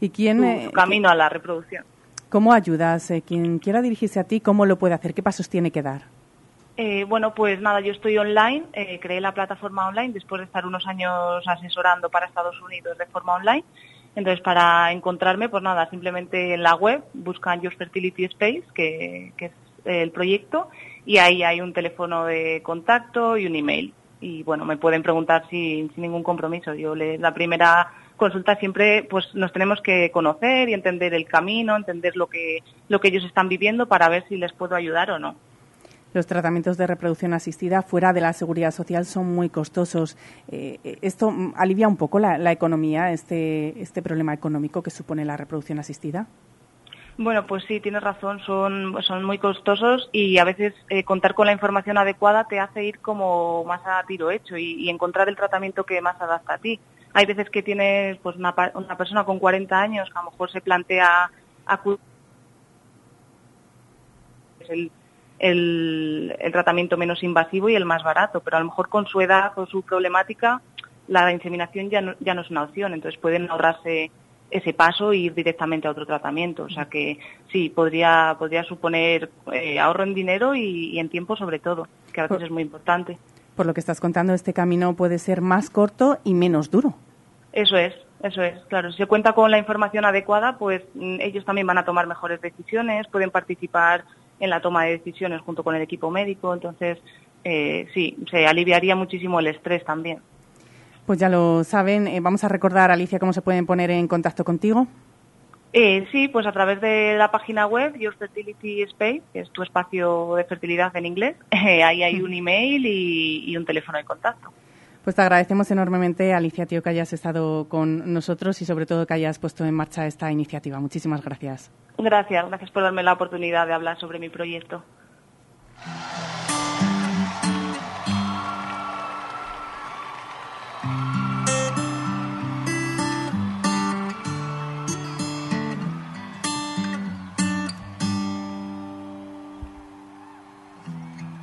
[SPEAKER 3] ¿Y quién,
[SPEAKER 20] eh, camino a la reproducción.
[SPEAKER 3] ¿Cómo ayudas? Eh, quien quiera dirigirse a ti, ¿cómo lo puede hacer? ¿Qué pasos tiene que dar?
[SPEAKER 20] Eh, bueno, pues nada, yo estoy online, eh, creé la plataforma online después de estar unos años asesorando para Estados Unidos de forma online. Entonces, para encontrarme, pues nada, simplemente en la web buscan Your Fertility Space, que, es el proyecto, y ahí hay un teléfono de contacto y un email. Y bueno, me pueden preguntar sin, sin ningún compromiso. Yo le, la primera consulta siempre pues nos tenemos que conocer y entender el camino, entender lo que, lo que ellos están viviendo para ver si les puedo ayudar o no
[SPEAKER 3] los tratamientos de reproducción asistida fuera de la seguridad social son muy costosos. Eh, ¿Esto alivia un poco la, economía, este, este problema económico que supone la reproducción asistida?
[SPEAKER 20] Bueno, pues sí, tienes razón, son, son muy costosos y a veces eh, contar con la información adecuada te hace ir como más a tiro hecho y, encontrar el tratamiento que más adapta a ti. Hay veces que tienes pues una, una persona con 40 años que a lo mejor se plantea acudir el, el, tratamiento menos invasivo y el más barato, pero a lo mejor con su edad o su problemática la inseminación ya no, ya no es una opción, entonces pueden ahorrarse ese paso e ir directamente a otro tratamiento. O sea que sí, podría, podría suponer eh, ahorro en dinero y, en tiempo sobre todo, que a veces es muy importante.
[SPEAKER 3] Por lo que estás contando, este camino puede ser más corto y menos duro.
[SPEAKER 20] Eso es, eso es, claro. Si se cuenta con la información adecuada, pues mm, ellos también van a tomar mejores decisiones, pueden participar en la toma de decisiones junto con el equipo médico. Entonces, eh, sí, se aliviaría muchísimo el estrés también.
[SPEAKER 3] Pues ya lo saben. Eh, vamos a recordar, Alicia, cómo se pueden poner en contacto contigo.
[SPEAKER 20] Eh, sí, pues a través de la página web Your Fertility Space, que es tu espacio de fertilidad en inglés. ahí hay un email y un teléfono de contacto.
[SPEAKER 3] Pues te agradecemos enormemente, Alicia Tío, que hayas estado con nosotros y sobre todo que hayas puesto en marcha esta iniciativa. Muchísimas gracias.
[SPEAKER 20] Gracias, gracias por darme la oportunidad de hablar sobre mi proyecto.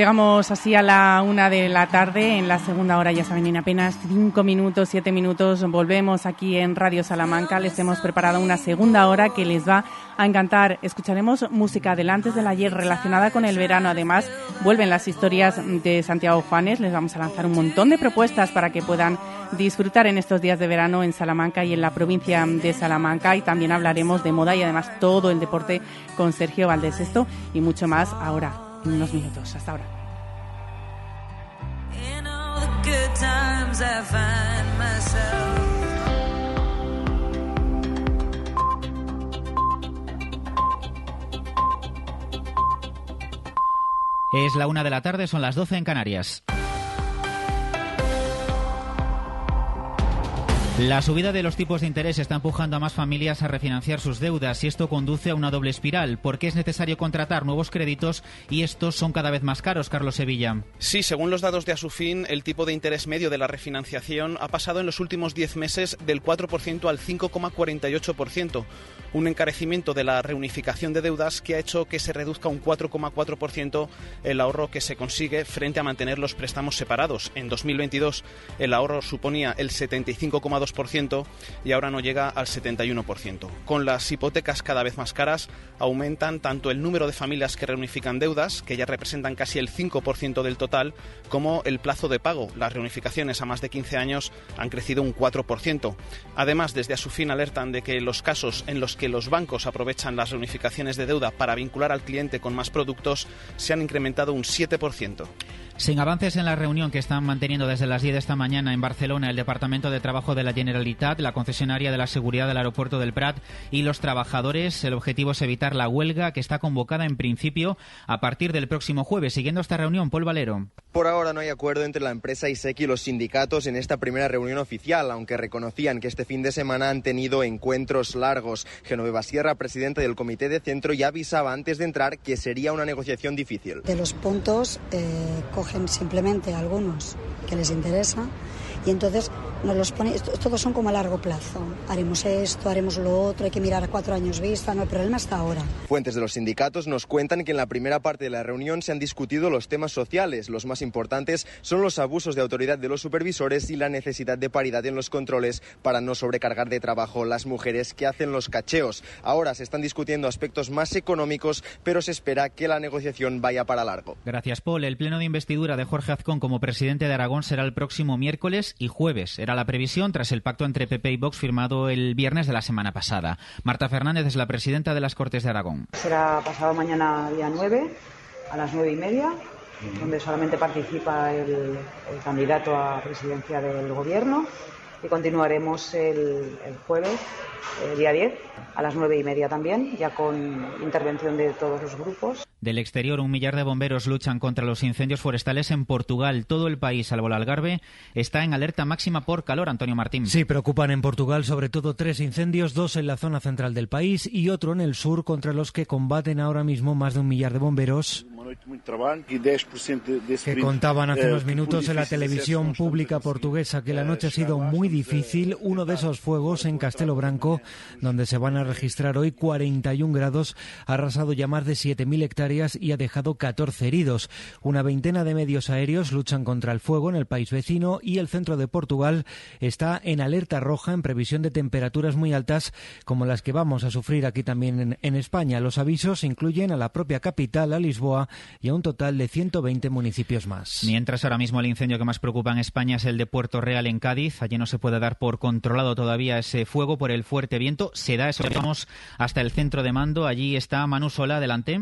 [SPEAKER 3] Llegamos así a la una de la tarde. En la segunda hora, ya saben, en apenas cinco minutos, siete minutos, volvemos aquí en Radio Salamanca. Les hemos preparado una segunda hora que les va a encantar. Escucharemos música del antes del ayer relacionada con el verano. Además, vuelven las historias de Santiago Juanes. Les vamos a lanzar un montón de propuestas para que puedan disfrutar en estos días de verano en Salamanca y en la provincia de Salamanca. Y también hablaremos de moda y además todo el deporte con Sergio Valdés. Esto y mucho más ahora unos minutos. Hasta ahora.
[SPEAKER 21] Es la una de la tarde, son las 12 en Canarias. La subida de los tipos de interés está empujando a más familias a refinanciar sus deudas y esto conduce a una doble espiral porque es necesario contratar nuevos créditos y estos son cada vez más caros, Carlos Sevilla.
[SPEAKER 22] Sí, según los datos de Asufin, el tipo de interés medio de la refinanciación ha pasado en los últimos 10 meses del 4% al 5,48%, un encarecimiento de la reunificación de deudas que ha hecho que se reduzca un 4,4% el ahorro que se consigue frente a mantener los préstamos separados. En 2022 el ahorro suponía el 75,2% y ahora no llega al 71%. Con las hipotecas cada vez más caras, aumentan tanto el número de familias que reunifican deudas, que ya representan casi el 5% del total, como el plazo de pago. Las reunificaciones a más de 15 años han crecido un 4%. Además, desde Asufin alertan de que los casos en los que los bancos aprovechan las reunificaciones de deuda para vincular al cliente con más productos se han incrementado un 7%.
[SPEAKER 21] Sin avances en la reunión que están manteniendo desde las 10 de esta mañana en Barcelona el Departamento de Trabajo de la Generalitat, la concesionaria de la seguridad del aeropuerto del Prat y los trabajadores, el objetivo es evitar la huelga que está convocada en principio a partir del próximo jueves. Siguiendo esta reunión, Paul Valero.
[SPEAKER 23] Por ahora no hay acuerdo entre la empresa ISEC y los sindicatos en esta primera reunión oficial, aunque reconocían que este fin de semana han tenido encuentros largos. Genoveva Sierra, presidenta del comité de centro, ya avisaba antes de entrar que sería una negociación difícil.
[SPEAKER 24] De los puntos eh, simplemente algunos que les interesa y entonces nos los pone, todos son como a largo plazo. Haremos esto, haremos lo otro, hay que mirar a cuatro años vista, no, el problema está ahora.
[SPEAKER 23] Fuentes de los sindicatos nos cuentan que en la primera parte de la reunión se han discutido los temas sociales. Los más importantes son los abusos de autoridad de los supervisores y la necesidad de paridad en los controles para no sobrecargar de trabajo las mujeres que hacen los cacheos. Ahora se están discutiendo aspectos más económicos, pero se espera que la negociación vaya para largo.
[SPEAKER 21] Gracias, Paul. El pleno de investidura de Jorge Azcón como presidente de Aragón será el próximo miércoles y jueves. Era la previsión tras el pacto entre PP y Vox firmado el viernes de la semana pasada. Marta Fernández es la presidenta de las Cortes de Aragón.
[SPEAKER 25] Será pasado mañana día 9 a las 9 y media, donde solamente participa el, candidato a presidencia del gobierno y continuaremos el, el jueves, eh, día 10, a las 9 y media también, ya con intervención de todos los grupos.
[SPEAKER 21] Del exterior, un millar de bomberos luchan contra los incendios forestales en Portugal. Todo el país, salvo el Algarve, está en alerta máxima por calor, Antonio Martín.
[SPEAKER 26] Sí, preocupan en Portugal sobre todo tres incendios, dos en la zona central del país y otro en el sur, contra los que combaten ahora mismo más de un millar de bomberos que contaban hace unos minutos en la televisión pública portuguesa que la noche ha sido muy difícil. Uno de esos fuegos en Castelo Branco, donde se van a registrar hoy 41 grados, ha arrasado ya más de 7.000 hectáreas y ha dejado 14 heridos. Una veintena de medios aéreos luchan contra el fuego en el país vecino y el centro de Portugal está en alerta roja en previsión de temperaturas muy altas como las que vamos a sufrir aquí también en, en España. Los avisos incluyen a la propia capital, a Lisboa, y a un total de 120 municipios más.
[SPEAKER 21] Mientras ahora mismo el incendio que más preocupa en España es el de Puerto Real en Cádiz. Allí no se puede dar por controlado todavía ese fuego por el fuerte viento. Se da eso. Vamos hasta el centro de mando. Allí está Manu Sola. Adelante.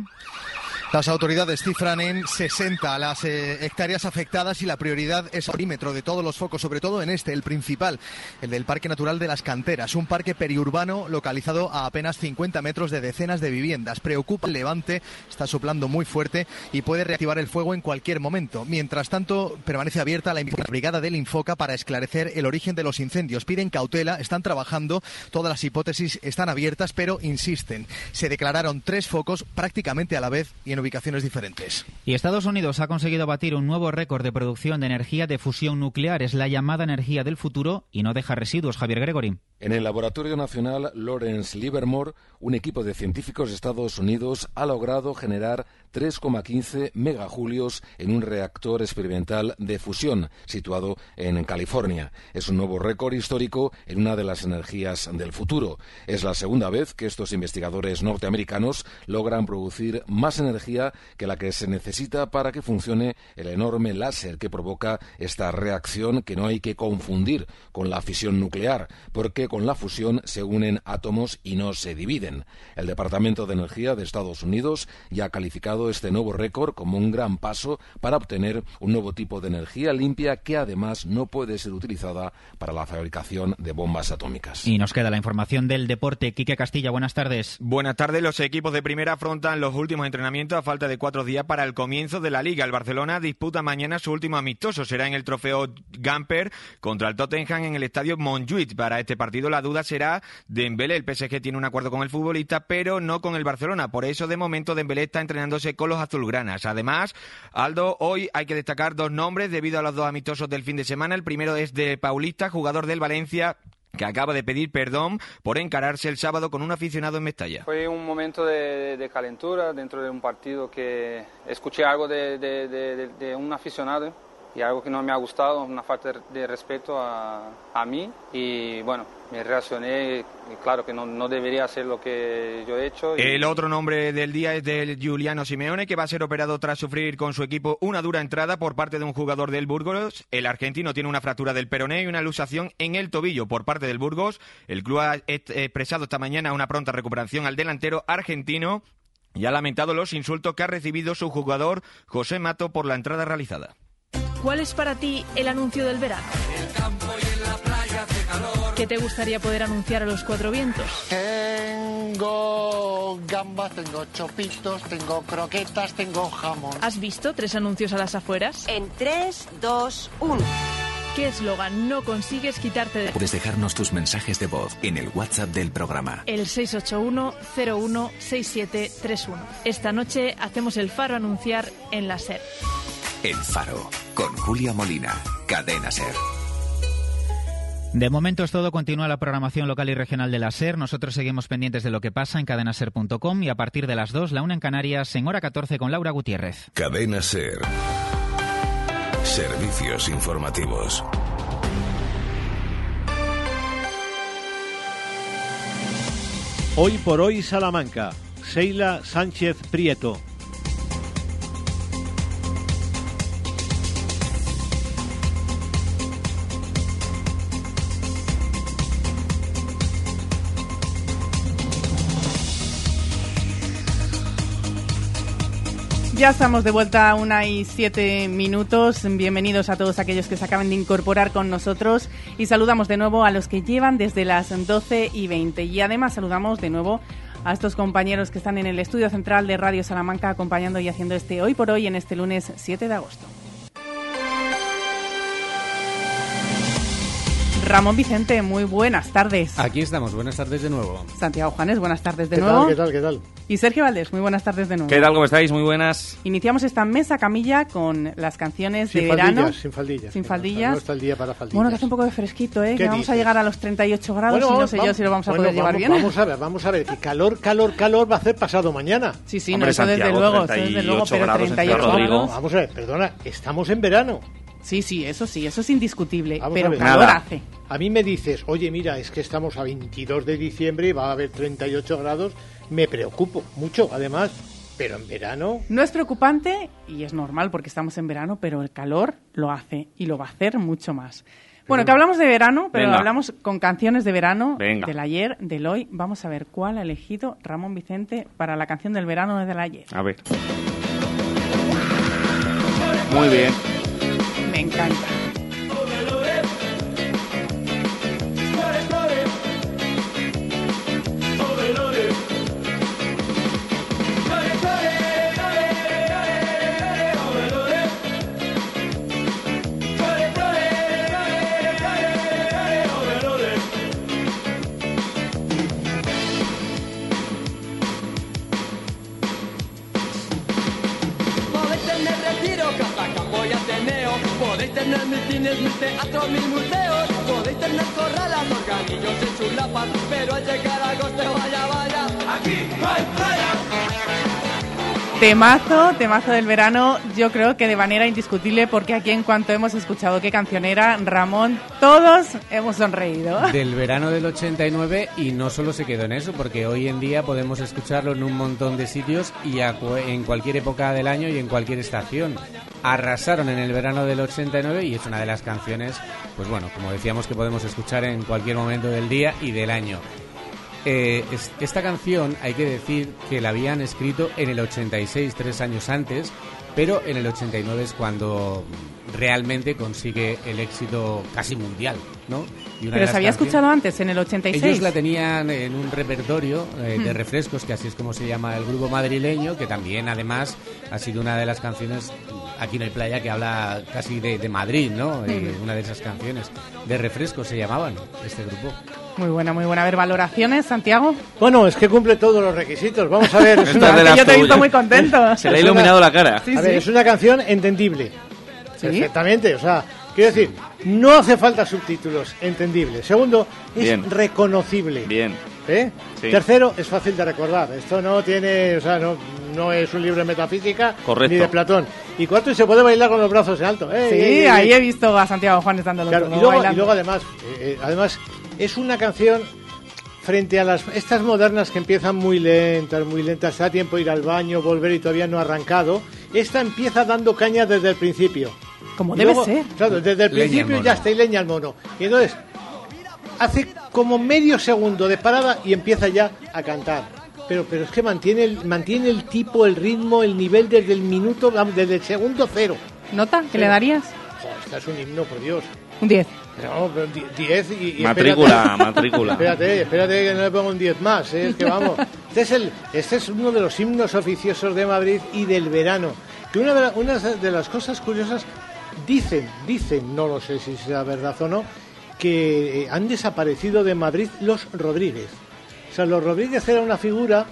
[SPEAKER 27] Las autoridades cifran en 60 las eh, hectáreas afectadas y la prioridad es el perímetro de todos los focos, sobre todo en este, el principal, el del Parque Natural de las Canteras, un parque periurbano localizado a apenas 50 metros de decenas de viviendas. Preocupa el levante, está soplando muy fuerte y puede reactivar el fuego en cualquier momento. Mientras tanto, permanece abierta la brigada del Infoca para esclarecer el origen de los incendios. Piden cautela, están trabajando, todas las hipótesis están abiertas, pero insisten. Se declararon tres focos prácticamente a la vez y en ubicaciones diferentes.
[SPEAKER 21] Y Estados Unidos ha conseguido batir un nuevo récord de producción de energía de fusión nuclear. Es la llamada energía del futuro y no deja residuos. Javier Gregory.
[SPEAKER 28] En el Laboratorio Nacional Lawrence Livermore, un equipo de científicos de Estados Unidos ha logrado generar 3,15 megajulios en un reactor experimental de fusión situado en California. Es un nuevo récord histórico en una de las energías del futuro. Es la segunda vez que estos investigadores norteamericanos logran producir más energía que la que se necesita para que funcione el enorme láser que provoca esta reacción que no hay que confundir con la fisión nuclear, porque con la fusión se unen átomos y no se dividen. El Departamento de Energía de Estados Unidos ya ha calificado este nuevo récord como un gran paso para obtener un nuevo tipo de energía limpia que además no puede ser utilizada para la fabricación de bombas atómicas.
[SPEAKER 21] Y nos queda la información del deporte. Quique Castilla, buenas tardes.
[SPEAKER 29] Buenas tardes. Los equipos de primera afrontan los últimos entrenamientos a falta de cuatro días para el comienzo de la liga. El Barcelona disputa mañana su último amistoso. Será en el trofeo Gamper contra el Tottenham en el estadio Montjuic. Para este partido la duda será Dembélé. El PSG tiene un acuerdo con el futbolista, pero no con el Barcelona. Por eso, de momento, Dembélé está entrenándose con los azulgranas. Además, Aldo, hoy hay que destacar dos nombres debido a los dos amistosos del fin de semana. El primero es de Paulista, jugador del Valencia que acaba de pedir perdón por encararse el sábado con un aficionado en Mestalla.
[SPEAKER 30] Fue un momento de, calentura dentro de un partido que escuché algo de, de un aficionado y algo que no me ha gustado, una falta de respeto a, a mí y bueno, me reaccioné y claro que no, no, debería hacer lo que yo he hecho.
[SPEAKER 29] El otro nombre del día es del Giuliano Simeone que va a ser operado tras sufrir con su equipo una dura entrada por parte de un jugador del Burgos. El argentino tiene una fractura del peroné y una luxación en el tobillo por parte del Burgos. El club ha expresado esta mañana una pronta recuperación al delantero argentino y ha lamentado los insultos que ha recibido su jugador José Mato por la entrada realizada.
[SPEAKER 9] ¿Cuál es para ti el anuncio del verano? ¿Qué te gustaría poder anunciar a los cuatro vientos?
[SPEAKER 31] Tengo gambas, tengo chopitos, tengo croquetas, tengo jamón.
[SPEAKER 9] ¿Has visto tres anuncios a las afueras?
[SPEAKER 32] En 3, 2, 1.
[SPEAKER 9] ¿Qué eslogan no consigues quitarte de...
[SPEAKER 33] Puedes dejarnos tus mensajes de voz en el WhatsApp del programa.
[SPEAKER 9] El 681-016731. Esta noche hacemos el faro anunciar en la SER.
[SPEAKER 33] El Faro, con Julia Molina, Cadena Ser.
[SPEAKER 21] De momento es todo. Continúa la programación local y regional de la SER. Nosotros seguimos pendientes de lo que pasa en cadenaser.com y a partir de las 2, la una en Canarias, en hora 14 con Laura Gutiérrez.
[SPEAKER 33] Cadena Ser. Servicios informativos.
[SPEAKER 2] Hoy por hoy Salamanca. Seila Sánchez Prieto.
[SPEAKER 3] Ya estamos de vuelta a una y siete minutos. Bienvenidos a todos aquellos que se acaban de incorporar con nosotros y saludamos de nuevo a los que llevan desde las 12 y 20. Y además saludamos de nuevo a estos compañeros que están en el estudio central de Radio Salamanca acompañando y haciendo este hoy por hoy en este lunes 7 de agosto. Ramón Vicente, muy buenas tardes.
[SPEAKER 34] Aquí estamos, buenas tardes de nuevo.
[SPEAKER 3] Santiago Juanes, buenas tardes de
[SPEAKER 2] ¿Qué
[SPEAKER 3] nuevo.
[SPEAKER 2] tal, qué tal, qué tal?
[SPEAKER 3] Y Sergio Valdés, muy buenas tardes de nuevo.
[SPEAKER 35] ¿Qué tal, cómo estáis? Muy buenas.
[SPEAKER 3] Iniciamos esta mesa camilla con las canciones
[SPEAKER 2] Sin
[SPEAKER 3] de
[SPEAKER 2] faldillas,
[SPEAKER 3] verano.
[SPEAKER 2] sin faldillas.
[SPEAKER 3] Sin
[SPEAKER 2] No
[SPEAKER 3] faldillas.
[SPEAKER 2] está el día para faldillas.
[SPEAKER 3] Bueno, que hace un poco de fresquito, ¿eh?
[SPEAKER 2] ¿Qué
[SPEAKER 3] Que vamos a
[SPEAKER 2] dices?
[SPEAKER 3] llegar a los 38 grados y no sé yo si lo vamos a
[SPEAKER 2] bueno,
[SPEAKER 3] poder llevar
[SPEAKER 2] vamos,
[SPEAKER 3] bien.
[SPEAKER 2] Vamos a ver, vamos a ver. Que calor, calor, calor va a hacer pasado mañana.
[SPEAKER 3] Sí, sí, no, Hombre, eso desde Santiago, luego, eso desde luego, 38 pero grados en 38 Ciudad Rodrigo. grados.
[SPEAKER 2] Vamos a ver, perdona, estamos en verano.
[SPEAKER 3] Sí, sí, eso sí, eso es indiscutible.
[SPEAKER 2] Vamos
[SPEAKER 3] pero calor hace.
[SPEAKER 2] A mí me dices, oye, mira, es que estamos a 22 de diciembre y va a haber 38 grados. Me preocupo mucho, además. Pero en verano,
[SPEAKER 3] No es preocupante y es normal porque estamos en verano, pero el calor lo hace y lo va a hacer mucho más. Bueno, que hablamos de verano, pero
[SPEAKER 35] Venga.
[SPEAKER 3] hablamos con canciones de verano,
[SPEAKER 35] Venga.
[SPEAKER 3] del ayer, del hoy. Vamos a ver cuál ha elegido Ramón Vicente para la canción del verano del ayer.
[SPEAKER 35] A ver. Muy bien.
[SPEAKER 3] Me encanta.
[SPEAKER 36] Cines, mil teatros, mil museos. Podéis tener corralas, organillos y chulapas, pero al llegar a agosto, vaya, vaya, aquí no hay playa.
[SPEAKER 3] Temazo, temazo del verano, yo creo que de manera indiscutible, porque aquí en cuanto hemos escuchado qué canción era, Ramón, todos hemos sonreído.
[SPEAKER 37] Del verano del 89 y no solo se quedó en eso, porque hoy en día podemos escucharlo en un montón de sitios y en cualquier época del año y en cualquier estación. Arrasaron en el verano del 89 y es una de las canciones, pues bueno, como decíamos que podemos escuchar en cualquier momento del día y del año. Eh, es- esta canción hay que decir que la habían escrito en el 86, tres años antes, pero en el 89 es cuando realmente consigue el éxito casi mundial, ¿no? Y una
[SPEAKER 3] Pero se había escuchado antes, en el 86.
[SPEAKER 37] ellos la tenían en un repertorio eh, de refrescos, que así es como se llama el grupo madrileño, que también además ha sido una de las canciones, aquí no hay playa, que habla casi de, de Madrid, ¿no? Eh, una de esas canciones de refrescos se llamaban este grupo.
[SPEAKER 3] Muy buena, muy buena. A ver, valoraciones, Santiago.
[SPEAKER 2] Bueno, es que cumple todos los requisitos. Vamos a ver. es una-
[SPEAKER 29] de
[SPEAKER 3] Yo te he visto muy contento.
[SPEAKER 29] Se le ha iluminado la cara.
[SPEAKER 3] Sí,
[SPEAKER 2] a ver,
[SPEAKER 3] sí.
[SPEAKER 2] es una canción entendible.
[SPEAKER 3] Sí.
[SPEAKER 2] Perfectamente, o sea, quiero decir, no hace falta subtítulos, entendible. Segundo, es
[SPEAKER 29] Bien.
[SPEAKER 2] reconocible.
[SPEAKER 29] Bien.
[SPEAKER 2] ¿Eh?
[SPEAKER 29] Sí.
[SPEAKER 2] Tercero, es fácil de recordar. Esto no tiene, o sea, no, no es un libro de metafísica
[SPEAKER 29] Correcto.
[SPEAKER 2] ni de Platón. Y cuarto, y se puede bailar con los brazos en alto. ¡Ey,
[SPEAKER 3] Sí,
[SPEAKER 2] ey, ey,
[SPEAKER 3] ahí
[SPEAKER 2] ey!
[SPEAKER 3] he visto a Santiago Juanes dándolo
[SPEAKER 2] Claro, y, luego, y luego además, eh, eh, además es una canción frente a las estas modernas que empiezan muy lentas, muy lentas, da tiempo ir al baño, volver y todavía no ha arrancado. Esta empieza dando caña desde el principio.
[SPEAKER 3] Como
[SPEAKER 2] Y
[SPEAKER 3] debe
[SPEAKER 2] luego,
[SPEAKER 3] ser.
[SPEAKER 2] Claro, desde el
[SPEAKER 37] Leña
[SPEAKER 2] principio ya está y leña al mono. Y entonces hace como medio segundo de parada y empieza ya a cantar. Pero, pero es que mantiene el, mantiene el tipo, el ritmo, el nivel desde el minuto, desde el segundo cero.
[SPEAKER 3] ¿Nota? ¿Que
[SPEAKER 2] Sí.
[SPEAKER 3] le darías?
[SPEAKER 2] Joder, esta es un himno, por Dios.
[SPEAKER 3] Un 10.
[SPEAKER 2] No, pero di- 10 y, y
[SPEAKER 29] Matrícula,
[SPEAKER 2] espérate.
[SPEAKER 29] matrícula.
[SPEAKER 2] Espérate, espérate que no le pongo un 10 más, ¿eh? es que vamos. Este es, el, este es uno de los himnos oficiosos de Madrid y del verano. Que una de, la- una de las cosas curiosas, dicen, dicen, no lo sé si sea verdad o no, que eh, han desaparecido de Madrid los Rodríguez. O sea, los Rodríguez era una figura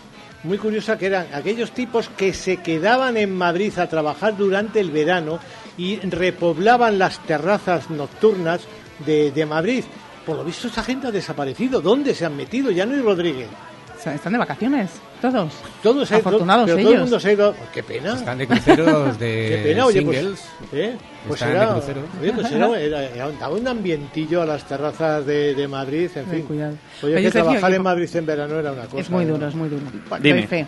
[SPEAKER 2] muy curiosa que eran aquellos tipos que se quedaban en Madrid a trabajar durante el verano y repoblaban las terrazas nocturnas de, de Madrid. Por lo visto esa gente ha desaparecido. ¿Dónde se han metido? Ya no hay Rodríguez.
[SPEAKER 3] O sea, Están de vacaciones, todos.
[SPEAKER 2] Todos
[SPEAKER 3] Afortunados
[SPEAKER 2] pero
[SPEAKER 3] ellos.
[SPEAKER 2] todo el mundo se ha ido. Qué pena.
[SPEAKER 37] Están de cruceros de
[SPEAKER 2] Qué pena, oye, pues,
[SPEAKER 37] singles.
[SPEAKER 2] ¿eh? Pues
[SPEAKER 37] Están
[SPEAKER 2] era,
[SPEAKER 37] de
[SPEAKER 2] oye, pues era, era- era- daba un ambientillo a las terrazas de, de Madrid, en fin.
[SPEAKER 3] cuidado.
[SPEAKER 2] Oye, que
[SPEAKER 3] Sergio,
[SPEAKER 2] trabajar
[SPEAKER 3] ¿qué
[SPEAKER 2] en Madrid en verano era una cosa.
[SPEAKER 3] Es muy
[SPEAKER 2] ¿eh?
[SPEAKER 3] duro, es muy duro.
[SPEAKER 29] Dime.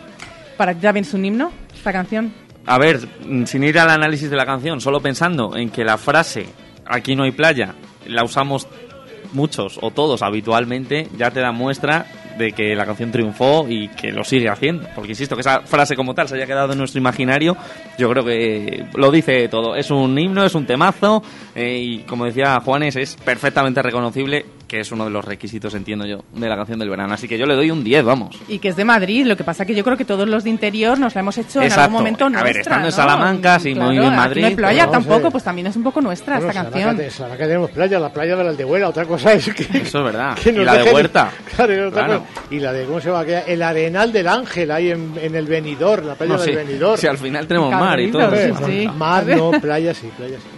[SPEAKER 3] ¿Para ti también es un himno, esta canción?
[SPEAKER 35] A ver, sin ir al análisis de la canción, solo pensando en que la frase aquí no hay playa la usamos muchos o todos habitualmente, ya te da muestra de que la canción triunfó y que lo sigue haciendo. Porque insisto, que esa frase como tal se haya quedado en nuestro imaginario, yo creo que lo dice todo. Es un himno, es un temazo eh, y como decía Juanes, es perfectamente reconocible, que es uno de los requisitos, entiendo yo, de la canción del verano. Así que yo le doy un 10, vamos.
[SPEAKER 3] Y que es de Madrid, lo que pasa que yo creo que todos los de interior nos la hemos hecho en
[SPEAKER 35] Exacto.
[SPEAKER 3] algún momento
[SPEAKER 35] A ver,
[SPEAKER 3] nuestra,
[SPEAKER 35] estando en
[SPEAKER 3] ¿no?
[SPEAKER 35] Salamanca, sí, muy bien
[SPEAKER 3] aquí
[SPEAKER 35] Madrid,
[SPEAKER 3] no playa
[SPEAKER 35] pero-
[SPEAKER 3] tampoco,
[SPEAKER 2] Sí.
[SPEAKER 3] pues también es un poco nuestra
[SPEAKER 2] Bueno,
[SPEAKER 3] esta
[SPEAKER 2] Salamanca
[SPEAKER 3] canción.
[SPEAKER 2] te- Salamanca tenemos playa, la playa de la Aldehuela, otra cosa es que...
[SPEAKER 35] Eso es verdad.
[SPEAKER 2] que
[SPEAKER 35] Y
[SPEAKER 2] nos
[SPEAKER 35] la de Huerta.
[SPEAKER 2] Claro, y otra
[SPEAKER 35] Claro.
[SPEAKER 2] cosa. Y la de, ¿cómo se llama? aquella? El Arenal del Ángel, ahí en, en el Benidorm, la playa
[SPEAKER 35] No,
[SPEAKER 2] del
[SPEAKER 35] sí.
[SPEAKER 2] Benidorm.
[SPEAKER 35] Si al final tenemos mar y todo.
[SPEAKER 3] Sí.
[SPEAKER 2] Mar no, playa sí, playa sí.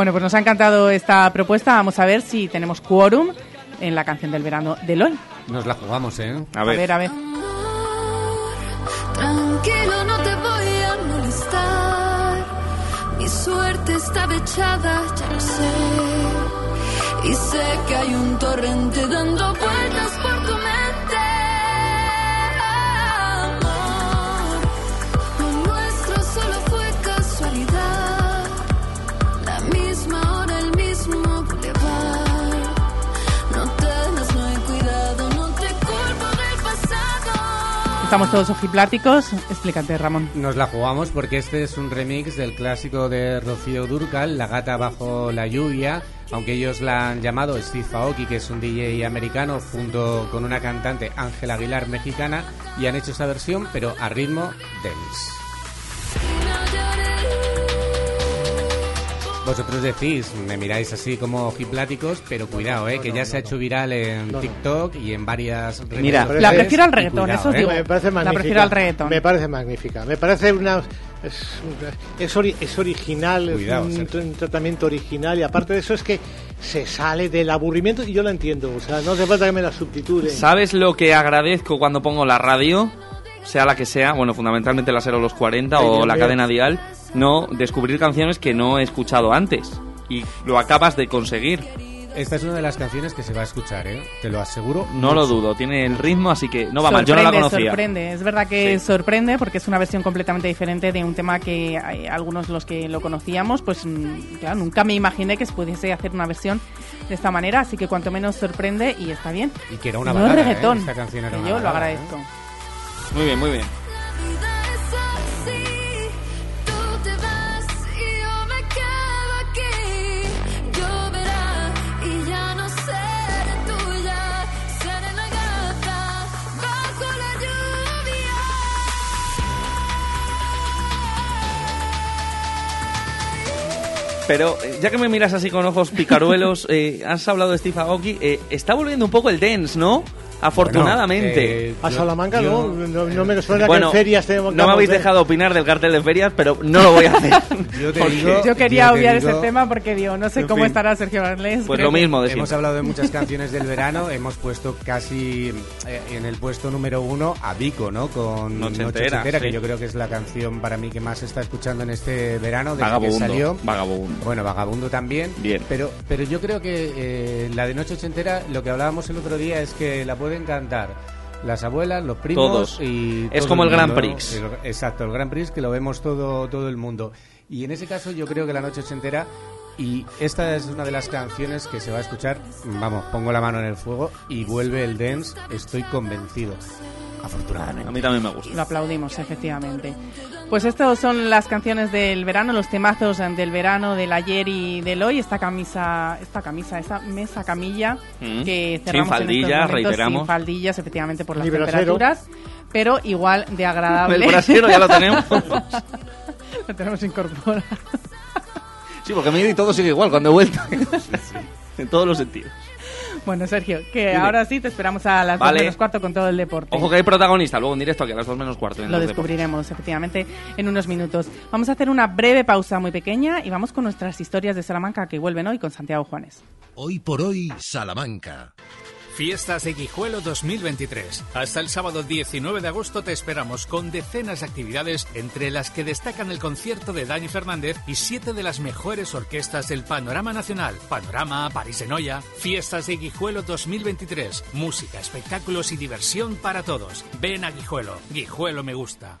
[SPEAKER 3] Bueno, pues nos ha encantado esta propuesta. Vamos a ver si tenemos quórum en la canción del verano del hoy.
[SPEAKER 37] Nos la jugamos, ¿eh?
[SPEAKER 35] A
[SPEAKER 3] A ver, a ver.
[SPEAKER 38] Tranquilo, no te voy a molestar. Mi suerte está echada, ya lo sé. Y sé que hay un torrente dando vueltas por
[SPEAKER 3] Estamos todos ojipláticos. Explícate, Ramón.
[SPEAKER 37] Nos la jugamos porque este es un remix del clásico de Rocío Durcal, La gata bajo la lluvia, aunque ellos la han llamado Steve Aoki, que es un DJ americano, junto con una cantante Ángela Aguilar mexicana, y han hecho esta versión, pero a ritmo dance. Vosotros decís, me miráis así como ojipláticos, pero cuidado, eh, que ya se ha hecho viral en TikTok y en varias redes
[SPEAKER 35] Mira,
[SPEAKER 37] sociales.
[SPEAKER 3] La prefiero al reggaetón,
[SPEAKER 37] cuidado,
[SPEAKER 3] eso os
[SPEAKER 37] eh.
[SPEAKER 3] digo.
[SPEAKER 2] Me parece
[SPEAKER 3] La
[SPEAKER 2] magnífica.
[SPEAKER 3] prefiero al reggaetón.
[SPEAKER 2] Me parece magnífica. Me parece una. Es, es, ori- es original,
[SPEAKER 37] Cuidado,
[SPEAKER 2] es un, tratamiento original y aparte de eso es que se sale del aburrimiento y yo lo entiendo, o sea, no hace falta que me la subtitulen.
[SPEAKER 4] ¿Sabes lo que agradezco cuando pongo la radio? Sea la que sea, bueno, fundamentalmente la 0 los 40
[SPEAKER 2] Ay,
[SPEAKER 4] o
[SPEAKER 2] Dios
[SPEAKER 4] la
[SPEAKER 2] mío.
[SPEAKER 4] cadena dial, no descubrir canciones que no he escuchado antes. Y lo acabas de conseguir.
[SPEAKER 37] Esta es una de las canciones que se va a escuchar, ¿eh? Te lo aseguro.
[SPEAKER 4] No lo dudo, tiene el ritmo, así que no va mal. Yo no la
[SPEAKER 3] Sorprende,
[SPEAKER 4] conocía.
[SPEAKER 3] Sorprende, es verdad que sorprende porque es una versión completamente diferente de un tema que hay algunos los que lo conocíamos, pues mm, claro, nunca me imaginé que se pudiese hacer una versión de esta manera, así que cuanto menos sorprende y está bien.
[SPEAKER 37] Y que era una
[SPEAKER 3] no
[SPEAKER 37] balada, ¿eh?
[SPEAKER 3] reggaetón,
[SPEAKER 37] Esta canción era
[SPEAKER 3] que
[SPEAKER 37] una
[SPEAKER 3] yo lo
[SPEAKER 37] balada, ¿eh?
[SPEAKER 3] agradezco.
[SPEAKER 4] Muy bien, muy bien. Pero eh, ya que me miras así con ojos picaruelos, eh, has hablado de Steve Aoki, eh, está volviendo un poco el dance, ¿no? Afortunadamente.
[SPEAKER 37] eh,
[SPEAKER 2] A Salamanca no, no, no me suena
[SPEAKER 4] Bueno,
[SPEAKER 2] que en ferias tenemos
[SPEAKER 4] no me habéis dejado opinar del cartel de ferias, pero no lo voy a hacer.
[SPEAKER 37] Yo te
[SPEAKER 4] Porque-
[SPEAKER 37] digo-
[SPEAKER 3] Yo quería
[SPEAKER 37] yo te
[SPEAKER 3] obviar
[SPEAKER 37] digo-
[SPEAKER 3] ese tema porque digo, no sé cómo
[SPEAKER 4] fin.
[SPEAKER 3] estará Sergio Arles.
[SPEAKER 4] Pues lo
[SPEAKER 3] que-
[SPEAKER 4] mismo de
[SPEAKER 37] Hemos
[SPEAKER 4] siempre.
[SPEAKER 37] hablado de muchas canciones del verano, hemos puesto casi eh, en el puesto número uno a Vico, ¿no? Con
[SPEAKER 4] Noche
[SPEAKER 37] Noche
[SPEAKER 4] entera,
[SPEAKER 37] Entera,
[SPEAKER 4] sí.
[SPEAKER 37] que yo creo que es la canción para mí que más se está escuchando en este verano desde que
[SPEAKER 4] Vagabundo.
[SPEAKER 37] salió.
[SPEAKER 4] Vagabundo.
[SPEAKER 37] Bueno, Vagabundo también.
[SPEAKER 4] Bien.
[SPEAKER 37] Pero, pero yo creo que eh, la de Noche Ochentera, lo que hablábamos el otro día es que la pueden cantar las abuelas, los primos
[SPEAKER 4] Todos.
[SPEAKER 37] y
[SPEAKER 4] Es
[SPEAKER 37] todo
[SPEAKER 4] como el Grand
[SPEAKER 37] mundo, ¿no?
[SPEAKER 4] Prix.
[SPEAKER 37] El- exacto, el Grand Prix que lo vemos todo todo el mundo. Y en ese caso yo creo que la Noche Ochentera y esta es una de las canciones que se va a escuchar, vamos, pongo la mano en el fuego y vuelve el dance, estoy convencido. Afortunadamente.
[SPEAKER 4] A mí también me gusta.
[SPEAKER 3] Lo aplaudimos, efectivamente. Pues estas son las canciones del verano, los temazos del verano, del ayer y del hoy. Esta camisa, esta camisa, esta mesa camilla
[SPEAKER 4] Mm.
[SPEAKER 3] que
[SPEAKER 4] Sin
[SPEAKER 3] cerramos en estos
[SPEAKER 4] faldillas,
[SPEAKER 3] momentos,
[SPEAKER 4] reiteramos.
[SPEAKER 3] sin faldillas, efectivamente por las temperaturas, pero igual de agradable.
[SPEAKER 4] El brasero ya lo tenemos.
[SPEAKER 3] lo tenemos incorporado.
[SPEAKER 4] Sí, porque mira y todo sigue igual cuando he vuelto. En todos los sentidos.
[SPEAKER 3] Bueno, Sergio, que
[SPEAKER 4] Dime.
[SPEAKER 3] ahora sí te esperamos a las
[SPEAKER 4] Vale.
[SPEAKER 3] dos menos cuarto con todo el deporte.
[SPEAKER 4] Ojo que hay protagonista, luego en directo aquí a las 2 menos cuarto. en
[SPEAKER 3] Lo descubriremos, efectivamente, en unos minutos. Vamos a hacer una breve pausa muy pequeña y vamos con nuestras historias de Salamanca que vuelven hoy con Santiago Juanes.
[SPEAKER 1] Hoy por hoy, Salamanca.
[SPEAKER 39] Fiestas de Guijuelo 2023. Hasta el sábado 19 de agosto te esperamos con decenas de actividades, entre las que destacan el concierto de Dani Fernández y siete de las mejores orquestas del panorama nacional. Panorama, París en Noia. Fiestas de Guijuelo 2023. Música, espectáculos y diversión para todos. Ven a Guijuelo. Guijuelo me gusta.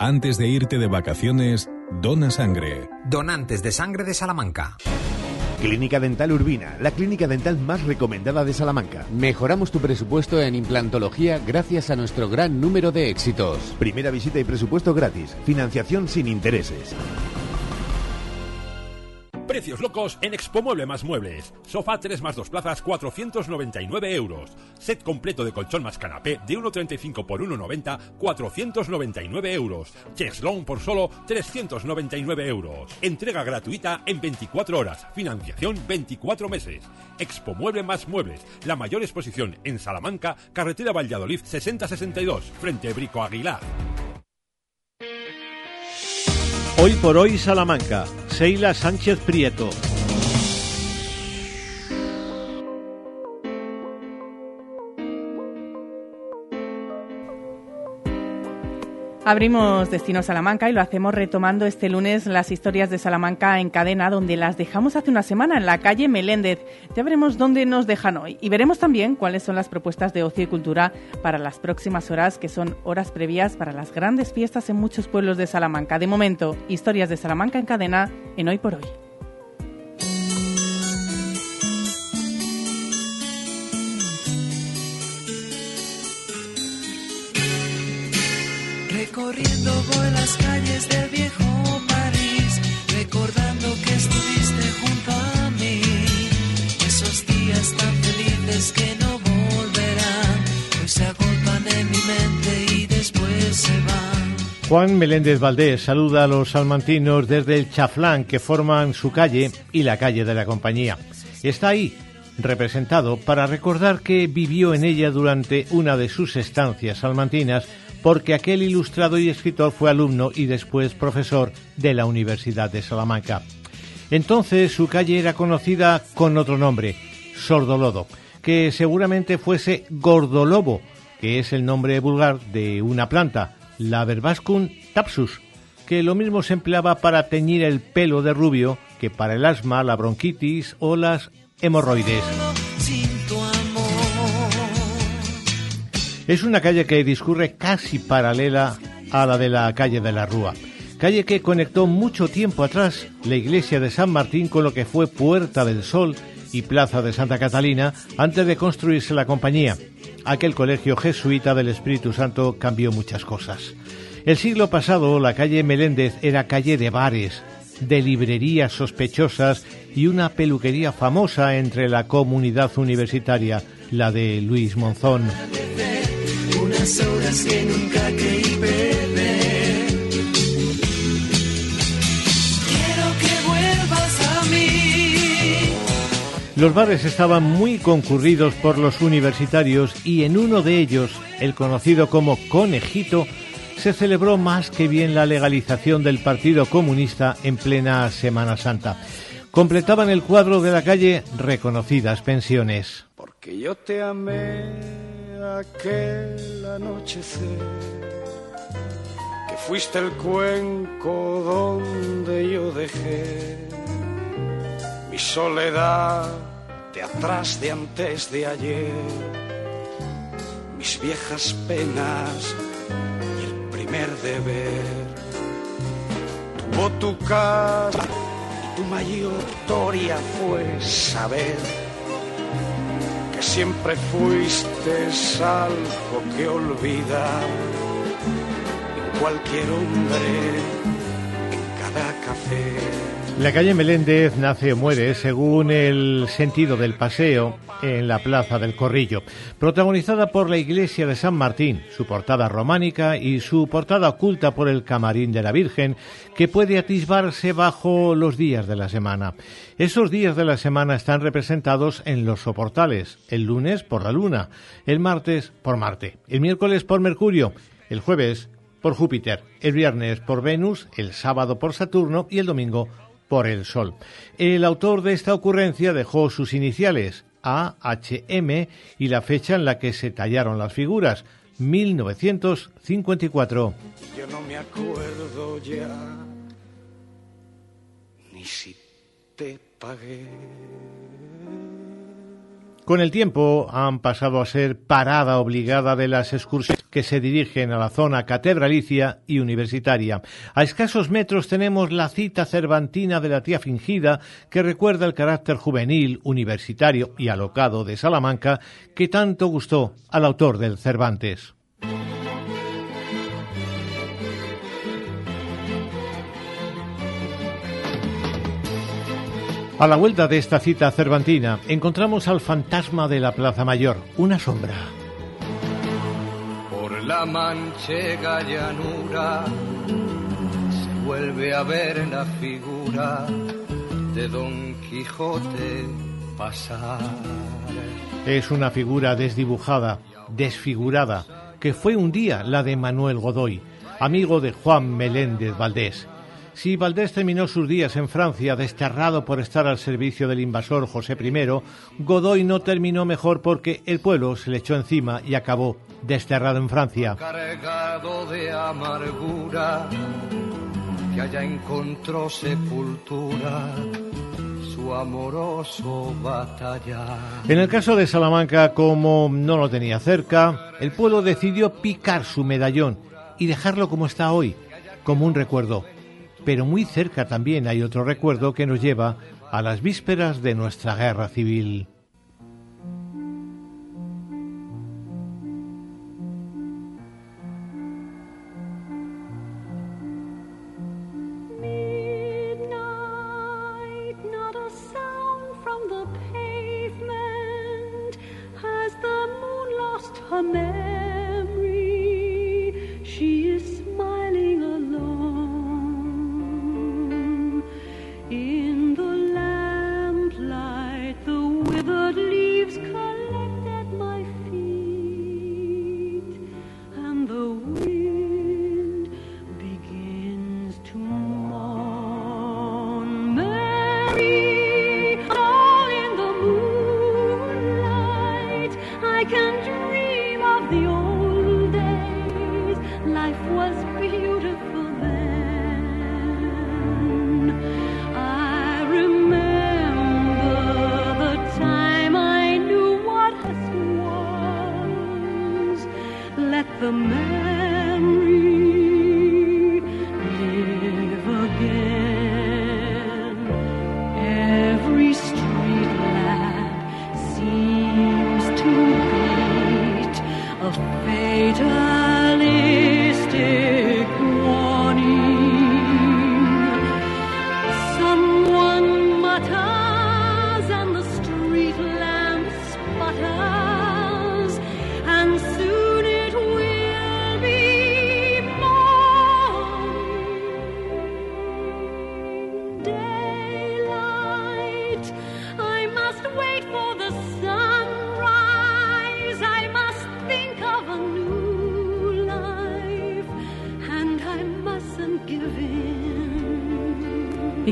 [SPEAKER 40] Antes de irte de vacaciones, dona sangre.
[SPEAKER 41] Donantes de sangre de Salamanca.
[SPEAKER 42] Clínica Dental Urbina, la clínica dental más recomendada de Salamanca.
[SPEAKER 43] Mejoramos tu presupuesto en implantología gracias a nuestro gran número de éxitos.
[SPEAKER 42] Primera visita y presupuesto gratis. Financiación sin intereses.
[SPEAKER 44] Precios locos en Expo Mueble más Muebles. Sofá 3 más 2 plazas, 499 euros. Set completo de colchón más canapé de 1,35 por 1,90, 499 euros. Cheslong por solo 399 euros. Entrega gratuita en 24 horas. Financiación 24 meses. Expo Mueble más Muebles. La mayor exposición en Salamanca, carretera Valladolid 6062, frente Brico Aguilar.
[SPEAKER 45] Hoy por hoy Salamanca, Seila Sánchez Prieto.
[SPEAKER 3] Abrimos Destino Salamanca y lo hacemos retomando este lunes las historias de Salamanca en cadena, donde las dejamos hace una semana en la calle Meléndez. Ya veremos dónde nos dejan hoy y veremos también cuáles son las propuestas de ocio y cultura para las próximas horas, que son horas previas para las grandes fiestas en muchos pueblos de Salamanca. De momento, historias de Salamanca en cadena en Hoy por Hoy.
[SPEAKER 38] Recorriendo voy las calles del viejo París, recordando que estuviste junto a mí. Esos días tan felices que no volverán, hoy se agolpan en mi mente y después se van.
[SPEAKER 2] Juan Meléndez Valdés saluda a los salmantinos desde el chaflán que forman su calle y la calle de la compañía. Está ahí, representado para recordar que vivió en ella durante una de sus estancias salmantinas porque aquel ilustrado y escritor fue alumno y después profesor de la Universidad de Salamanca. Entonces su calle era conocida con otro nombre, Sordolodo, que seguramente fuese Gordolobo, que es el nombre vulgar de una planta, la Verbascum tapsus, que lo mismo se empleaba para teñir el pelo de rubio que para el asma, la bronquitis o las hemorroides. Es una calle que discurre casi paralela a la de la calle de la Rúa, calle que conectó mucho tiempo atrás la iglesia de San Martín con lo que fue Puerta del Sol y Plaza de Santa Catalina antes de construirse la compañía. Aquel colegio jesuita del Espíritu Santo cambió muchas cosas. El siglo pasado la calle Meléndez era calle de bares, de librerías sospechosas y una peluquería famosa entre la comunidad universitaria, la de Luis Monzón. Los bares estaban muy concurridos por los universitarios y en uno de ellos, el conocido como Conejito, se celebró más que bien la legalización del Partido Comunista en plena Semana Santa. Completaban el cuadro de la calle reconocidas pensiones.
[SPEAKER 42] Porque yo te amé aquel anochecer, que fuiste el cuenco donde yo dejé mi soledad de atrás de antes de ayer, mis viejas penas y el primer deber. Tuvo tu casa y tu mayor gloria fue saber que siempre fuiste algo que olvidar en cualquier hombre, en cada café.
[SPEAKER 2] La calle Meléndez nace o muere según el sentido del paseo en la Plaza del Corrillo, protagonizada por la iglesia de San Martín, su portada románica y su portada oculta por el camarín de la Virgen, que puede atisbarse bajo los días de la semana. Esos días de la semana están representados en los soportales, el lunes por la luna, el martes por Marte, el miércoles por Mercurio, el jueves por Júpiter, el viernes por Venus, el sábado por Saturno y el domingo por el Sol. El autor de esta ocurrencia dejó sus iniciales, AHM, y la fecha en la que se tallaron las figuras, 1954.
[SPEAKER 42] Yo no me acuerdo ya, ni si te pagué.
[SPEAKER 2] Con el tiempo han pasado a ser parada obligada de las excursiones que se dirigen a la zona catedralicia y universitaria. A escasos metros tenemos la cita cervantina de la tía fingida que recuerda el carácter juvenil, universitario y alocado de Salamanca que tanto gustó al autor del Cervantes. A la vuelta de esta cita cervantina encontramos al fantasma de la Plaza Mayor, una sombra.
[SPEAKER 42] Por la manchega llanura se vuelve a ver la figura de Don Quijote pasar.
[SPEAKER 2] Es una figura desdibujada, desfigurada, que fue un día la de Manuel Godoy, amigo de Juan Meléndez Valdés si Valdés terminó sus días en Francia desterrado por estar al servicio del invasor José I, Godoy no terminó mejor porque el pueblo se le echó encima y acabó desterrado en Francia.
[SPEAKER 42] Cargado de amargura, que allá encontró sepultura su amoroso batalla.
[SPEAKER 2] En el caso de Salamanca, como no lo tenía cerca, el pueblo decidió picar su medallón y dejarlo como está hoy, como un recuerdo pero muy cerca también hay otro recuerdo que nos lleva a las vísperas de nuestra guerra civil.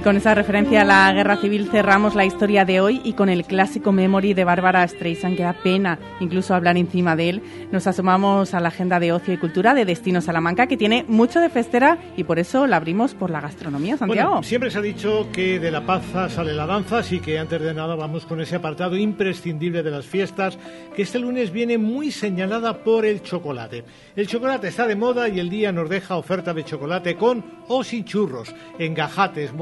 [SPEAKER 3] Con esa referencia a la guerra civil cerramos la historia de hoy y con el clásico Memory de Bárbara Streisand, que da pena incluso hablar encima de él. Nos asomamos a la agenda de ocio y cultura de Destino Salamanca, que tiene mucho de festera y por eso la abrimos por la gastronomía, Santiago.
[SPEAKER 2] Bueno, siempre se ha dicho que de la paza sale la danza, así que antes de nada vamos con ese apartado imprescindible de las fiestas, que este lunes viene muy señalada por el chocolate. El chocolate está de moda y el día nos deja oferta de chocolate con o sin churros, en Gajates,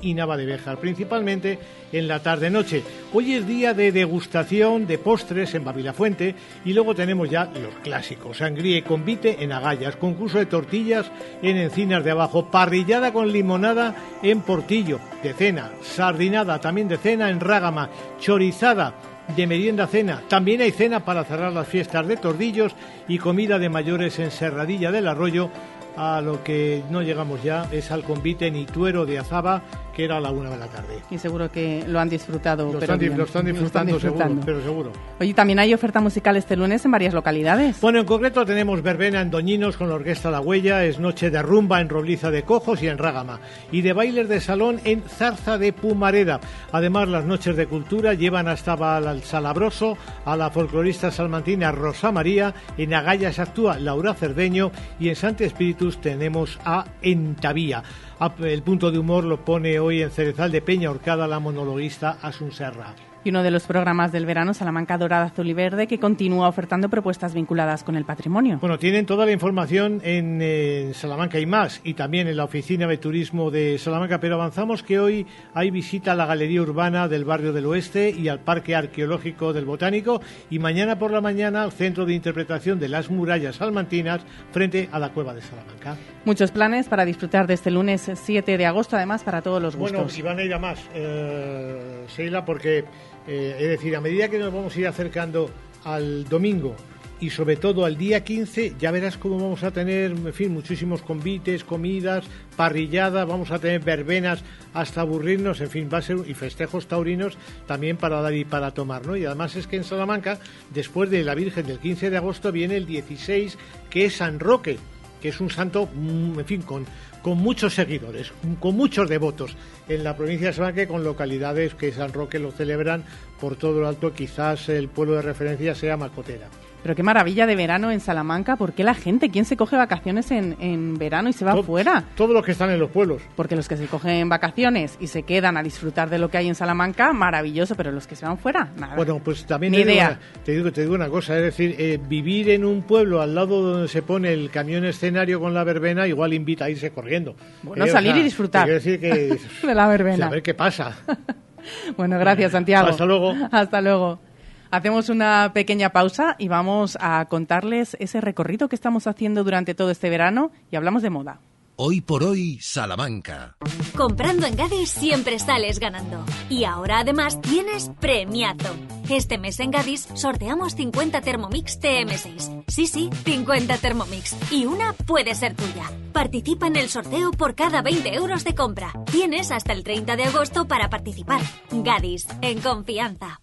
[SPEAKER 2] Y Nava de Béjar, principalmente en la tarde-noche. Hoy es día de degustación de postres en Babilafuente y luego tenemos ya los clásicos, sangría y convite en Agallas, concurso de tortillas en Encinas de Abajo, parrillada con limonada en Portillo, de cena, sardinada también de cena en Rágama, chorizada de merienda cena. También hay cena para cerrar las fiestas de tordillos y comida de mayores en Serradilla del Arroyo. A lo que no llegamos ya es al convite ni tuero de Azaba, que era a la una de la tarde.
[SPEAKER 3] Y seguro que lo han disfrutado.
[SPEAKER 2] Lo
[SPEAKER 3] pero
[SPEAKER 2] están, di-
[SPEAKER 3] bien.
[SPEAKER 2] lo están disfrutando,
[SPEAKER 3] disfrutando.
[SPEAKER 2] seguro, pero seguro.
[SPEAKER 3] Oye, también hay oferta musical este lunes en varias localidades.
[SPEAKER 2] Bueno, en concreto tenemos verbena en Doñinos con la Orquesta La Huella, es noche de rumba en Robliza de Cojos y en Rágama, y de bailes de salón en Zarza de Pumareda. Además, las noches de cultura llevan hasta al Salabroso a la folclorista salmantina Rosa María, en Agallas actúa Laura Cerdeño y en Santi Espíritus tenemos a Entavía. El punto de humor lo pone hoy en Cerezal de Peña Orcada la monologuista Asun Serra.
[SPEAKER 3] Y uno de los programas del verano, Salamanca Dorada, Azul y Verde, que continúa ofertando propuestas vinculadas con el patrimonio.
[SPEAKER 2] Bueno, tienen toda la información en, eh, Salamanca y más, y también en la Oficina de Turismo de Salamanca, pero avanzamos que hoy hay visita a la Galería Urbana del Barrio del Oeste y al Parque Arqueológico del Botánico, y mañana por la mañana al Centro de Interpretación de las Murallas Salmantinas frente a la Cueva de Salamanca.
[SPEAKER 3] Muchos planes para disfrutar de este lunes 7 de agosto, además para todos los
[SPEAKER 2] Bueno,
[SPEAKER 3] gustos.
[SPEAKER 2] y van a ir a más, eh, Sheila, porque, eh, es decir, a medida que nos vamos a ir acercando al domingo y sobre todo al día 15, ya verás cómo vamos a tener, en fin, muchísimos convites, comidas, parrilladas, vamos a tener verbenas hasta aburrirnos, en fin, va a ser, y festejos taurinos también para dar y para tomar, ¿no? Y además es que en Salamanca, después de la Virgen del 15 de agosto, viene el 16, que es San Roque, que es un santo, mm, en fin, con, con muchos seguidores, con muchos devotos en la provincia de Salamanca, con localidades que San Roque lo celebran por todo lo alto. Quizás el pueblo de referencia sea Macotera.
[SPEAKER 3] Pero qué maravilla de verano en Salamanca. ¿Por qué la gente? ¿Quién se coge vacaciones en, en verano y se va fuera?
[SPEAKER 2] Todos los que están en los pueblos.
[SPEAKER 3] Porque los que se cogen vacaciones y se quedan a disfrutar de lo que hay en Salamanca, maravilloso, pero los que se van fuera, nada.
[SPEAKER 2] Bueno, pues también
[SPEAKER 3] Ni
[SPEAKER 2] te, digo
[SPEAKER 3] idea.
[SPEAKER 2] una, te, digo, te digo una cosa, es decir, eh, vivir en un pueblo al lado donde se pone el camión escenario con la verbena, igual invita a irse corriendo.
[SPEAKER 3] Bueno,
[SPEAKER 2] Eh, o
[SPEAKER 3] salir
[SPEAKER 2] sea,
[SPEAKER 3] y disfrutar.
[SPEAKER 2] Quiero decir que...
[SPEAKER 3] de la verbena.
[SPEAKER 2] a ver qué pasa.
[SPEAKER 3] Bueno, gracias, Santiago.
[SPEAKER 2] Hasta luego.
[SPEAKER 3] Hasta luego. Hacemos una pequeña pausa y vamos a contarles ese recorrido que estamos haciendo durante todo este verano y hablamos de moda.
[SPEAKER 46] Hoy por hoy, Salamanca.
[SPEAKER 47] Comprando en Gadis siempre sales ganando. Y ahora además tienes premiazo. Este mes en Gadis sorteamos 50 Thermomix TM6. Sí, sí, 50 Thermomix. Y una puede ser tuya. Participa en el sorteo por cada 20 euros de compra. Tienes hasta el 30 de agosto para participar. Gadis, en confianza.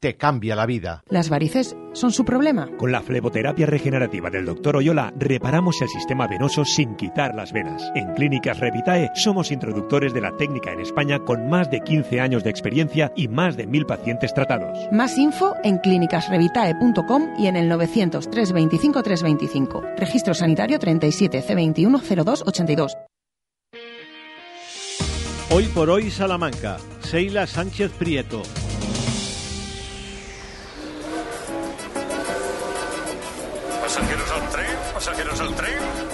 [SPEAKER 2] te cambia la vida.
[SPEAKER 15] ¿Las varices son su problema?
[SPEAKER 42] Con la fleboterapia regenerativa del Dr. Oyola reparamos el sistema venoso sin quitar las venas. En Clínicas Revitae somos introductores de la técnica en España con más de 15 años de experiencia y más de mil pacientes tratados.
[SPEAKER 15] Más info en clínicasrevitae.com y en el 900 325 325. Registro sanitario 37 C21 0282.
[SPEAKER 48] Hoy por hoy Salamanca. Seila Sánchez Prieto.
[SPEAKER 49] Pasajeros al tren, pasajeros al tren.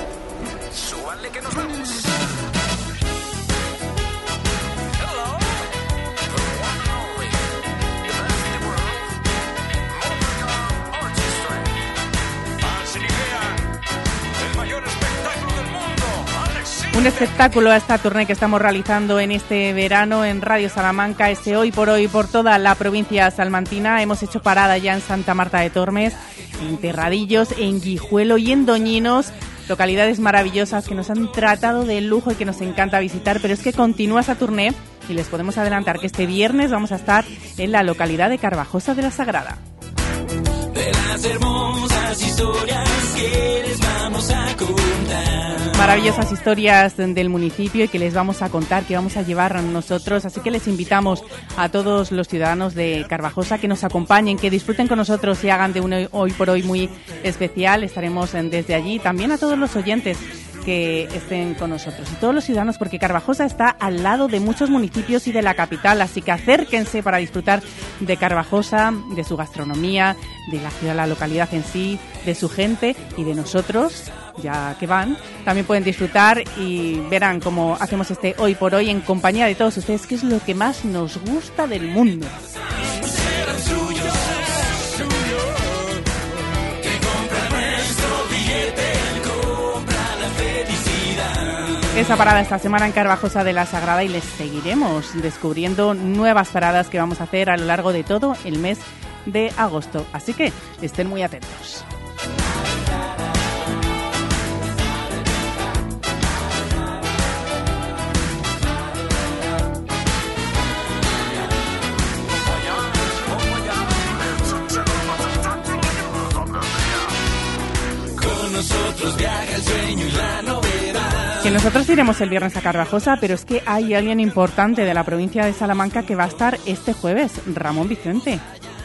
[SPEAKER 3] Un espectáculo a esta tournée que estamos realizando en este verano en Radio Salamanca, este hoy por hoy por toda la provincia salmantina. Hemos hecho parada ya en Santa Marta de Tormes, en Terradillos, en Guijuelo y en Doñinos. Localidades maravillosas que nos han tratado de lujo y que nos encanta visitar, pero es que continúa esa tournée y les podemos adelantar que este viernes vamos a estar en la localidad de Carvajosa de la Sagrada.
[SPEAKER 50] De las hermosas historias que les vamos a contar.
[SPEAKER 3] maravillosas historias del municipio y que les vamos a contar, que vamos a llevar nosotros. Así que les invitamos a todos los ciudadanos de Carvajosa que nos acompañen, que disfruten con nosotros y hagan de un hoy- por hoy muy especial. Estaremos desde allí. También a todos los oyentes que estén con nosotros y todos los ciudadanos porque Carvajosa está al lado de muchos municipios y de la capital, así que acérquense para disfrutar de Carvajosa, de su gastronomía, de la ciudad, la localidad en sí, de su gente y de nosotros, ya que van, también pueden disfrutar y verán cómo hacemos este hoy por hoy en compañía de todos ustedes, que es lo que más nos gusta del mundo. Esa parada esta semana en Carvajosa de la Sagrada y les seguiremos descubriendo nuevas paradas que vamos a hacer a lo largo de todo el mes de agosto. Así que estén muy atentos. Que nosotros iremos el viernes a Carvajosa, pero es que hay alguien importante de la provincia de Salamanca que va a estar este jueves, Ramón Vicente.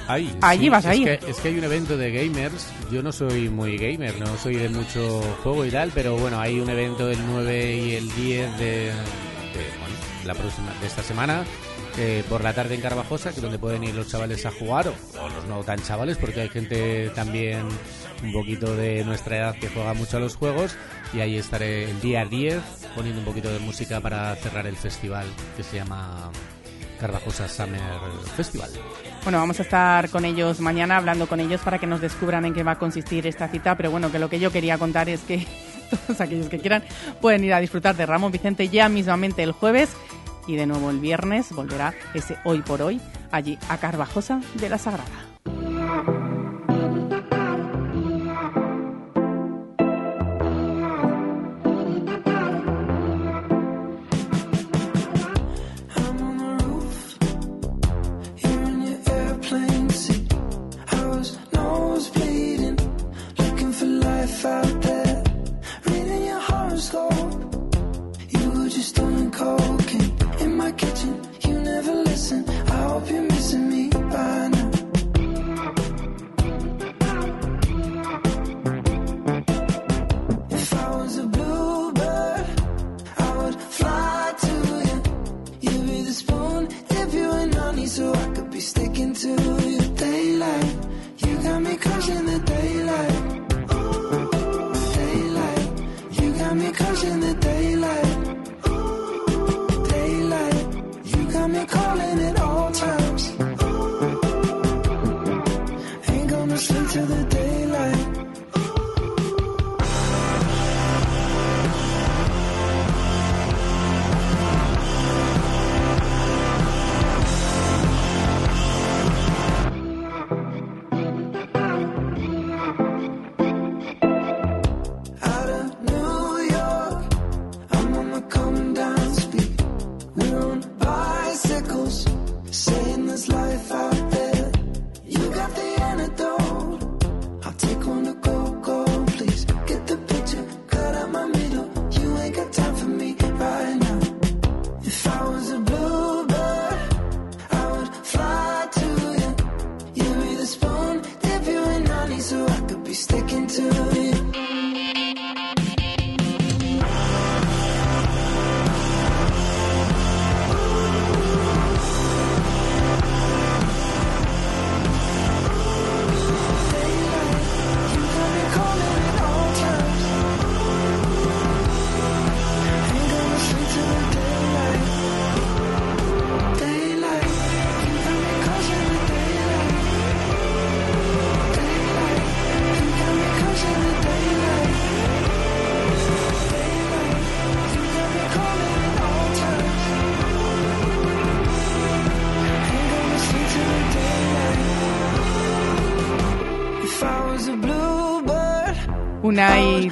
[SPEAKER 37] Ahí,
[SPEAKER 3] Allí
[SPEAKER 37] sí,
[SPEAKER 3] vas a
[SPEAKER 37] es
[SPEAKER 3] ir.
[SPEAKER 37] Que, es que hay un evento de gamers. Yo no soy muy gamer, no soy de mucho juego y tal, pero bueno, hay un evento el 9 y el 10 de, de, bueno, la próxima, de esta semana. eh, por la tarde en Carvajosa, que es donde pueden ir los chavales a jugar, o, o los no tan chavales, porque hay gente también un poquito de nuestra edad que juega mucho a los juegos. Y ahí estaré el día 10 poniendo un poquito de música para cerrar el festival que se llama Carvajosa Summer Festival.
[SPEAKER 3] Bueno, vamos a estar con ellos mañana, hablando con ellos para que nos descubran en qué va a consistir esta cita. Pero bueno, que lo que yo quería contar es que todos aquellos que quieran pueden ir a disfrutar de Ramón Vicente ya mismamente el jueves y de nuevo el viernes volverá ese hoy por hoy allí a Carvajosa de la Sagrada.
[SPEAKER 50] Life out there. Reading your horoscope, you were just doing cocaine in my kitchen. You never listen. I hope you're missing me by now. If I was a bluebird, I would fly to you. You'd be the spoon, dip you in honey so I could be sticking to you. Daylight, you got me crushing the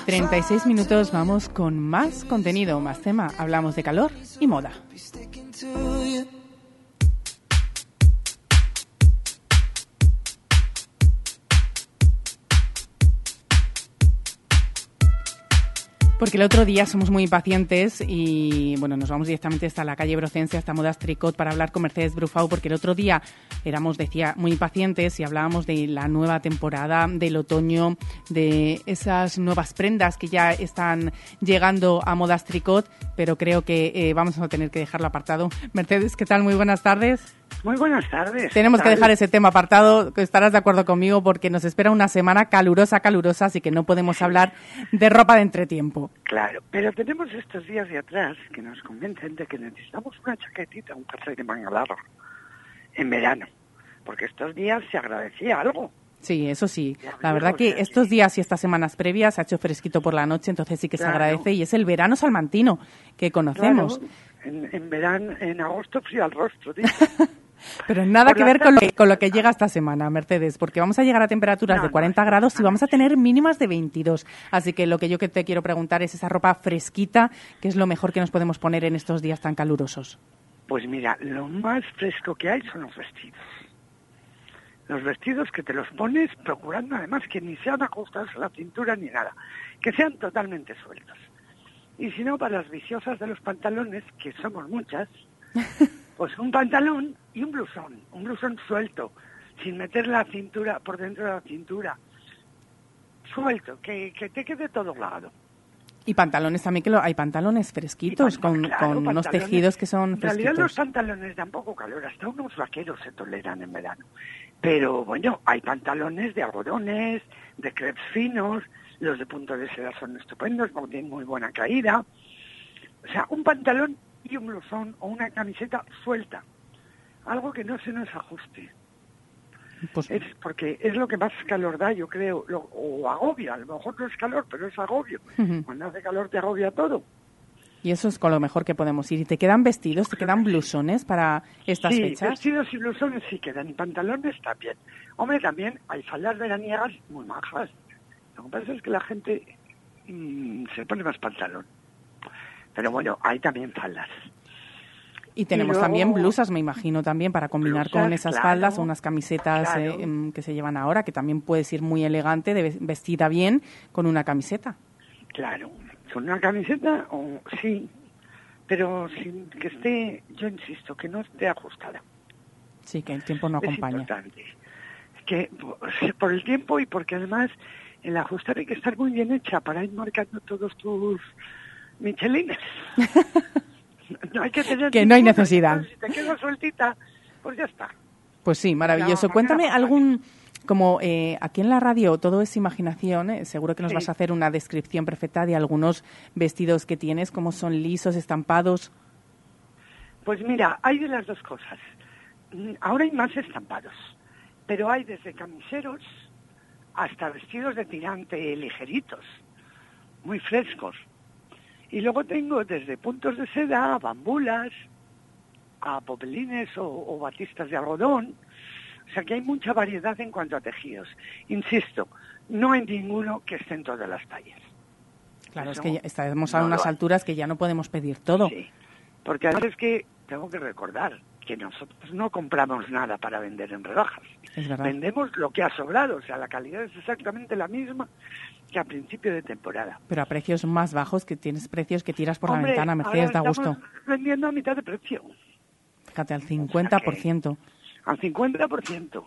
[SPEAKER 3] 36 minutos, vamos con más contenido, más tema. Hablamos de calor y moda. El otro día somos muy impacientes y bueno, nos vamos directamente hasta la calle Brocense, hasta Modas Tricot, para hablar con Mercedes Brufau, porque el otro día éramos, decía, muy impacientes y hablábamos de la nueva temporada, del otoño, de esas nuevas prendas que ya están llegando a Modas Tricot, pero creo que eh, vamos a tener que dejarlo apartado. Mercedes, ¿qué tal? Muy buenas tardes.
[SPEAKER 51] Muy buenas tardes.
[SPEAKER 3] Tenemos que dejar ese tema apartado, que estarás de acuerdo conmigo, porque nos espera una semana calurosa, calurosa, así que no podemos hablar de ropa de entretiempo.
[SPEAKER 51] Claro, pero tenemos estos días de atrás que nos convencen de que necesitamos una chaquetita, un jersey de manga larga en verano, porque estos días se agradecía algo.
[SPEAKER 3] Sí, eso sí. La verdad que estos días y estas semanas previas ha hecho fresquito por la noche, entonces sí que se
[SPEAKER 51] Claro.
[SPEAKER 3] agradece y es el verano salmantino que conocemos.
[SPEAKER 51] Claro, en, en verano, en agosto frío al rostro, dice.
[SPEAKER 3] Pero nada
[SPEAKER 51] Por
[SPEAKER 3] que ver con lo,
[SPEAKER 51] tarde-
[SPEAKER 3] con lo que llega esta semana, Mercedes, porque vamos a llegar a temperaturas
[SPEAKER 51] No,
[SPEAKER 3] de
[SPEAKER 51] no,
[SPEAKER 3] 40 grados y vamos a tener mínimas de 22. Así que lo que yo que te quiero preguntar es esa ropa fresquita, que es lo mejor que nos podemos poner en estos días tan calurosos.
[SPEAKER 51] Pues mira, lo más fresco que hay son los vestidos. Los vestidos que te los pones procurando además que ni sean ajustados a la cintura ni nada, que sean totalmente sueltos. Y si no, para las viciosas de los pantalones, que somos muchas, pues un pantalón y un blusón, un blusón suelto, sin meter la cintura por dentro de la cintura. Suelto, que, que te quede todo lado.
[SPEAKER 3] Y pantalones también, que lo, hay pantalones fresquitos, con,
[SPEAKER 51] Claro,
[SPEAKER 3] con unos tejidos que son
[SPEAKER 51] En realidad los
[SPEAKER 3] fresquitos.
[SPEAKER 51] pantalones dan poco calor, hasta unos vaqueros se toleran en verano. Pero bueno, hay pantalones de algodones, de crepes finos, los de punto de seda son estupendos porque tienen muy buena caída. O sea, un pantalón y un blusón o una camiseta suelta. Algo que no se nos ajuste.
[SPEAKER 3] Pues
[SPEAKER 51] Es porque es lo que más calor da, yo creo, lo- o agobia. A lo mejor no es calor, pero es agobio. Cuando hace calor te agobia todo.
[SPEAKER 3] Y eso es con lo mejor que podemos ir. ¿Y te quedan vestidos, te quedan blusones para estas
[SPEAKER 51] sí,
[SPEAKER 3] fechas?
[SPEAKER 51] vestidos y blusones sí quedan, y pantalones también. Hombre, también hay faldas veraniegas muy majas. Lo que pasa es que la gente mm, se pone más pantalón. Pero bueno, hay también faldas.
[SPEAKER 3] Y tenemos
[SPEAKER 51] luego-
[SPEAKER 3] también blusas, me imagino, también para combinar con esas
[SPEAKER 51] claro,
[SPEAKER 3] faldas o unas camisetas eh,
[SPEAKER 51] claro.
[SPEAKER 3] em, que se llevan ahora, que también puedes ir muy elegante, de vestida bien, con una camiseta.
[SPEAKER 51] Claro, con una camiseta, o sí, pero sin que esté, yo insisto, que no esté ajustada.
[SPEAKER 3] Sí, que el tiempo no
[SPEAKER 51] es
[SPEAKER 3] acompaña.
[SPEAKER 51] importante. Que por, por el tiempo y porque además el ajustar hay que estar muy bien hecha para ir marcando todos tus michelines. no hay que tener
[SPEAKER 3] Que no hay necesidad.
[SPEAKER 51] Si te queda sueltita, pues ya está.
[SPEAKER 3] Pues sí, maravilloso. Cuéntame algún, como eh, aquí en la radio todo es imaginación, eh, seguro que nos
[SPEAKER 51] Sí.
[SPEAKER 3] vas a hacer una descripción perfecta de algunos vestidos que tienes, como son lisos, estampados.
[SPEAKER 51] Pues mira, hay de las dos cosas. Mm, Ahora hay más estampados, pero hay desde camiseros hasta vestidos de tirante ligeritos, muy frescos. Y luego tengo desde puntos de seda, a bambulas, a popelines o, o batistas de algodón. O sea que hay mucha variedad en cuanto a tejidos. Insisto, no hay ninguno que esté en todas las tallas.
[SPEAKER 3] Claro, es que ya estamos a
[SPEAKER 51] no
[SPEAKER 3] unas alturas que ya no podemos pedir todo.
[SPEAKER 51] Porque además es que tengo que recordar que nosotros no compramos nada para vender en rebajas.
[SPEAKER 3] Es.
[SPEAKER 51] Vendemos lo que ha sobrado, o sea, la calidad es exactamente la misma que a principio de temporada.
[SPEAKER 3] Pero a precios más bajos, que tienes precios que tiras por
[SPEAKER 51] Hombre,
[SPEAKER 3] la ventana, Mercedes, da gusto.
[SPEAKER 51] vendiendo a mitad de precio,
[SPEAKER 3] Fíjate, al 50%.
[SPEAKER 51] al 50%.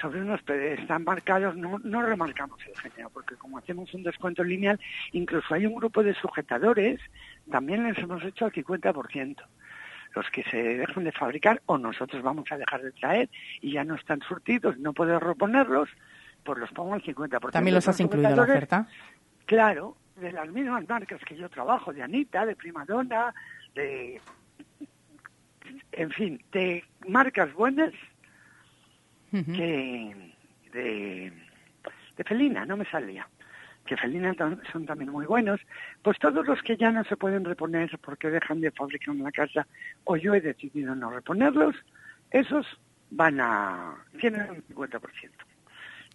[SPEAKER 51] Sobre unos pre- están marcados, no, no remarcamos el género, porque como hacemos un descuento lineal, incluso hay un grupo de sujetadores, también les hemos hecho al 50%. Los que se dejan de fabricar o nosotros vamos a dejar de traer y ya no están surtidos, no puedo reponerlos, pues los pongo al 50%.
[SPEAKER 3] También los has incluido en la oferta.
[SPEAKER 51] Claro, de las mismas marcas que yo trabajo, de Anita, de Primadonna, de... En fin, de marcas buenas que de, de Felina, no me salía. Que Felina son también muy buenos. Pues todos los que ya no se pueden reponer porque dejan de fabricar en la casa o yo he decidido no reponerlos, esos van a... tienen un 50%.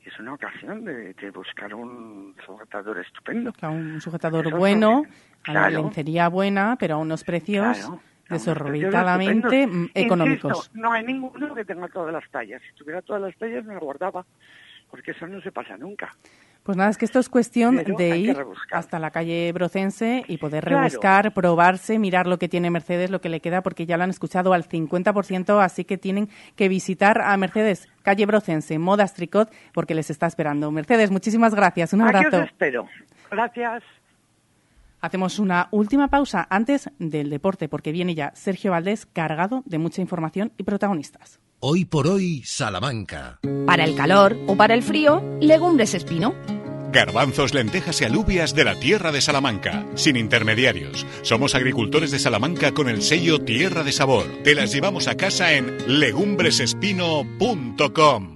[SPEAKER 51] Es una ocasión de, de buscar un sujetador estupendo.
[SPEAKER 3] Un sujetador
[SPEAKER 51] Eso
[SPEAKER 3] bueno, a la
[SPEAKER 51] claro.
[SPEAKER 3] lencería buena, pero a unos precios
[SPEAKER 51] Claro,
[SPEAKER 3] mm, económicos.
[SPEAKER 51] Insisto, no hay ninguno que tenga todas las tallas. Si tuviera todas las tallas me lo guardaba, porque eso no se pasa nunca.
[SPEAKER 3] Pues nada, es que esto es cuestión
[SPEAKER 51] Pero
[SPEAKER 3] de ir hasta la calle Brocense y poder
[SPEAKER 51] Claro.
[SPEAKER 3] rebuscar, probarse, mirar lo que tiene Mercedes, lo que le queda, porque ya lo han escuchado al 50%, así que tienen que visitar a Mercedes, calle Brocense, Modas Tricot, porque les está esperando. Mercedes, muchísimas gracias. Un
[SPEAKER 51] Aquí
[SPEAKER 3] abrazo.
[SPEAKER 51] os espero. Gracias.
[SPEAKER 3] Hacemos una última pausa antes del deporte, porque viene ya Sergio Valdés cargado de mucha información y protagonistas.
[SPEAKER 46] Hoy por hoy, Salamanca.
[SPEAKER 52] Para el calor o para el frío, legumbres espino.
[SPEAKER 53] Garbanzos, lentejas y alubias de la tierra de Salamanca, sin intermediarios. Somos agricultores de Salamanca con el sello Tierra de Sabor. Te las llevamos a casa en legumbresespino.com.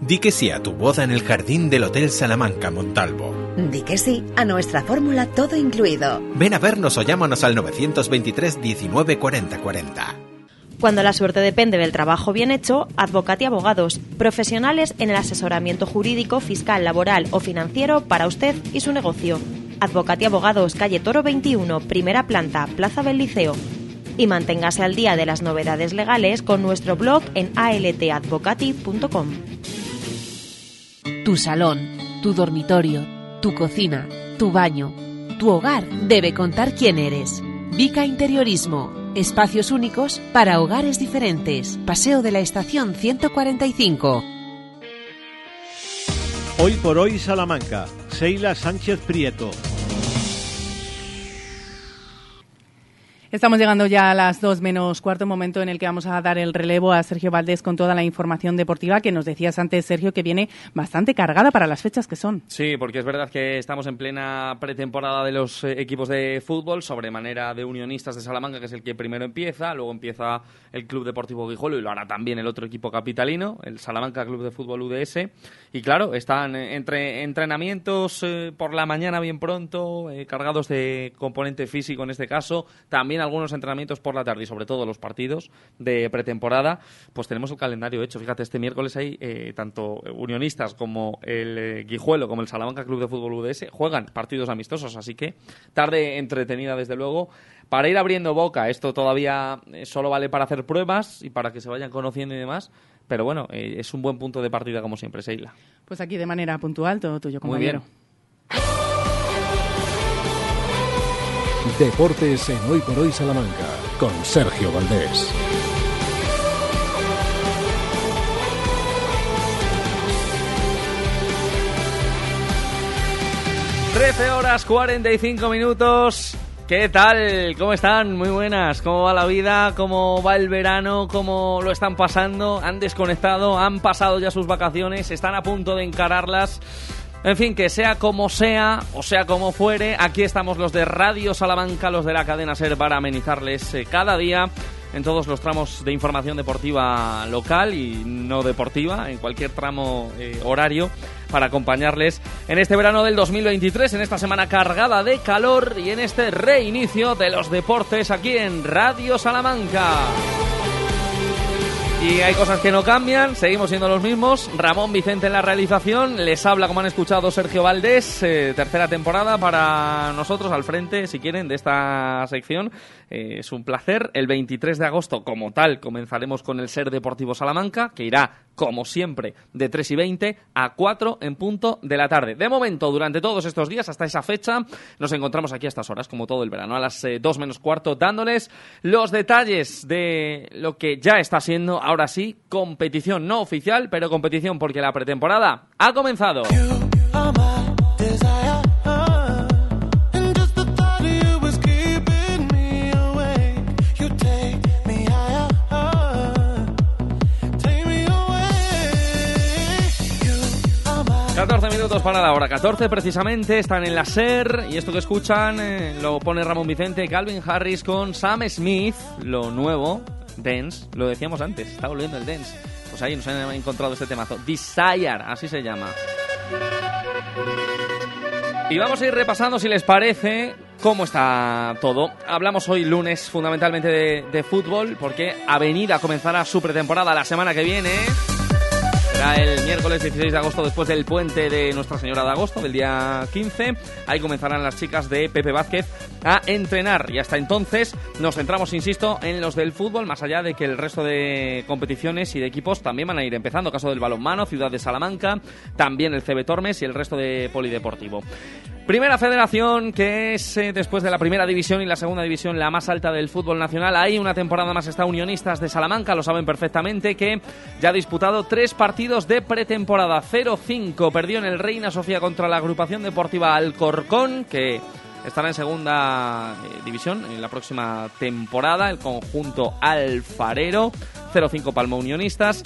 [SPEAKER 54] Di que sí a tu boda en el jardín del Hotel Salamanca Montalvo.
[SPEAKER 55] Di que sí a nuestra fórmula todo incluido.
[SPEAKER 54] Ven a vernos o llámanos al 923 19 40 40.
[SPEAKER 56] Cuando la suerte depende del trabajo bien hecho, Advocati Abogados, profesionales en el asesoramiento jurídico, fiscal, laboral o financiero para usted y su negocio. Advocati Abogados, calle Toro 21, primera planta, Plaza del Liceo. Y manténgase al día de las novedades legales con nuestro blog en altadvocati.com.
[SPEAKER 15] Tu salón, tu dormitorio, tu cocina, tu baño, tu hogar debe contar quién eres. Vica Interiorismo. Espacios únicos para hogares diferentes. Paseo de la Estación 145.
[SPEAKER 57] Hoy por hoy Salamanca. Seila Sánchez Prieto.
[SPEAKER 3] Estamos llegando ya a las dos menos cuarto, momento en el que vamos a dar el relevo a Sergio Valdés con toda la información deportiva que nos decías antes, Sergio, que viene bastante cargada para las fechas que son.
[SPEAKER 4] Sí, porque es verdad que estamos en plena pretemporada de los eh, equipos de fútbol, sobremanera de Unionistas de Salamanca, que es el que primero empieza, luego empieza el Club Deportivo Guijuelo y lo hará también el otro equipo capitalino, el Salamanca Club de Fútbol UDS. Y claro, están eh, entre entrenamientos eh, por la mañana bien pronto, eh, cargados de componente físico en este caso, también algunos entrenamientos por la tarde y sobre todo los partidos de pretemporada, pues tenemos el calendario hecho. Fíjate, este miércoles hay tanto Unionistas como el Guijuelo como el Salamanca Club de Fútbol UDS juegan partidos amistosos, así que tarde entretenida desde luego. Para ir abriendo boca, esto todavía solo vale para hacer pruebas y para que se vayan conociendo y demás, pero bueno, eh, es un buen punto de partida como siempre, Seila.
[SPEAKER 3] Pues aquí de manera puntual, todo tuyo,
[SPEAKER 4] Muy
[SPEAKER 3] compañero.
[SPEAKER 4] bien.
[SPEAKER 58] Deportes en Hoy por Hoy Salamanca con Sergio Valdés.
[SPEAKER 4] Trece horas 45 minutos. ¿Qué tal? ¿Cómo están? Muy buenas. ¿Cómo va la vida? ¿Cómo va el verano? ¿Cómo lo están pasando? ¿Han desconectado? ¿Han pasado ya sus vacaciones? ¿Están a punto de encararlas? En fin, que sea como sea, o sea como fuere, aquí estamos los de Radio Salamanca, los de la cadena SER, para amenizarles eh, cada día en todos los tramos de información deportiva local y no deportiva, en cualquier tramo eh, horario, para acompañarles en este verano del 2023, en esta semana cargada de calor y en este reinicio de los deportes aquí en Radio Salamanca. Y hay cosas que no cambian, seguimos siendo los mismos. Ramón Vicente en la realización, les habla, como han escuchado, Sergio Valdés, eh, tercera temporada para nosotros al frente, si quieren, de esta sección. Eh, es un placer. El 23 de agosto, como tal, comenzaremos con el Ser Deportivo Salamanca, que irá, como siempre, de 3 y 20 a 4 en punto de la tarde. De momento, durante todos estos días, hasta esa fecha, nos encontramos aquí a estas horas, como todo el verano, a las 2 menos cuarto, dándoles los detalles de lo que ya está siendo, ahora sí, competición no oficial, pero competición porque la pretemporada ha comenzado.
[SPEAKER 36] you was keeping me awake. You take me higher, take me away. You are my
[SPEAKER 4] 14 minutos para la hora 14 precisamente, están en la SER y esto que escuchan eh, lo pone Ramón Vicente, Calvin Harris con Sam Smith, lo nuevo, Dance, lo decíamos antes, está volviendo el Dance. Pues ahí nos han encontrado este temazo, Desire, así se llama. Y vamos a ir repasando, si les parece, cómo está todo. Hablamos hoy lunes fundamentalmente de, fútbol, porque Avenida comenzará su pretemporada la semana que viene. Será el miércoles 16 de agosto después del puente de Nuestra Señora de Agosto, del día 15. Ahí comenzarán las chicas de Pepe Vázquez a entrenar. Y hasta entonces nos centramos, insisto, en los del fútbol, más allá de que el resto de competiciones y de equipos también van a ir empezando. Caso del balonmano, Ciudad de Salamanca, también el CB Tormes y el resto de Polideportivo. Primera federación que es eh, después de la primera división y la segunda división la más alta del fútbol nacional. Ahí una temporada más está Unionistas de Salamanca, lo saben perfectamente, que ya ha disputado tres partidos de pretemporada. 0-5 perdió en el Reina Sofía contra la agrupación deportiva Alcorcón, que estará en segunda eh, división en la próxima temporada. El conjunto alfarero. 0-5 Palma Unionistas.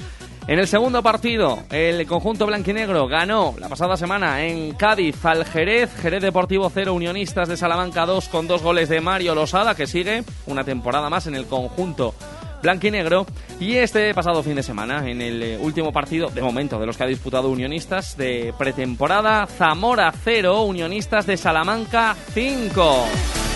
[SPEAKER 4] En el segundo partido, el conjunto blanquinegro ganó la pasada semana en Cádiz al Jerez. Jerez Deportivo 0, Unionistas de Salamanca 2 con dos goles de Mario Losada, que sigue una temporada más en el conjunto blanquinegro. Y este pasado fin de semana, en el eh, último partido, de momento, de los que ha disputado Unionistas de pretemporada, Zamora 0, Unionistas de Salamanca 5.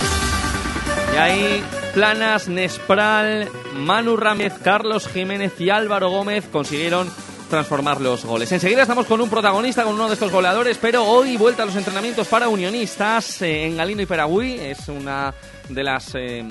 [SPEAKER 4] Y ahí Planas, Nespral, Manu Ramírez, Carlos Jiménez y Álvaro Gómez consiguieron transformar los goles. Enseguida estamos con un protagonista, con uno de estos goleadores, pero hoy vuelta a los entrenamientos para unionistas eh, en Galindo y Peragüí. Es una de las eh,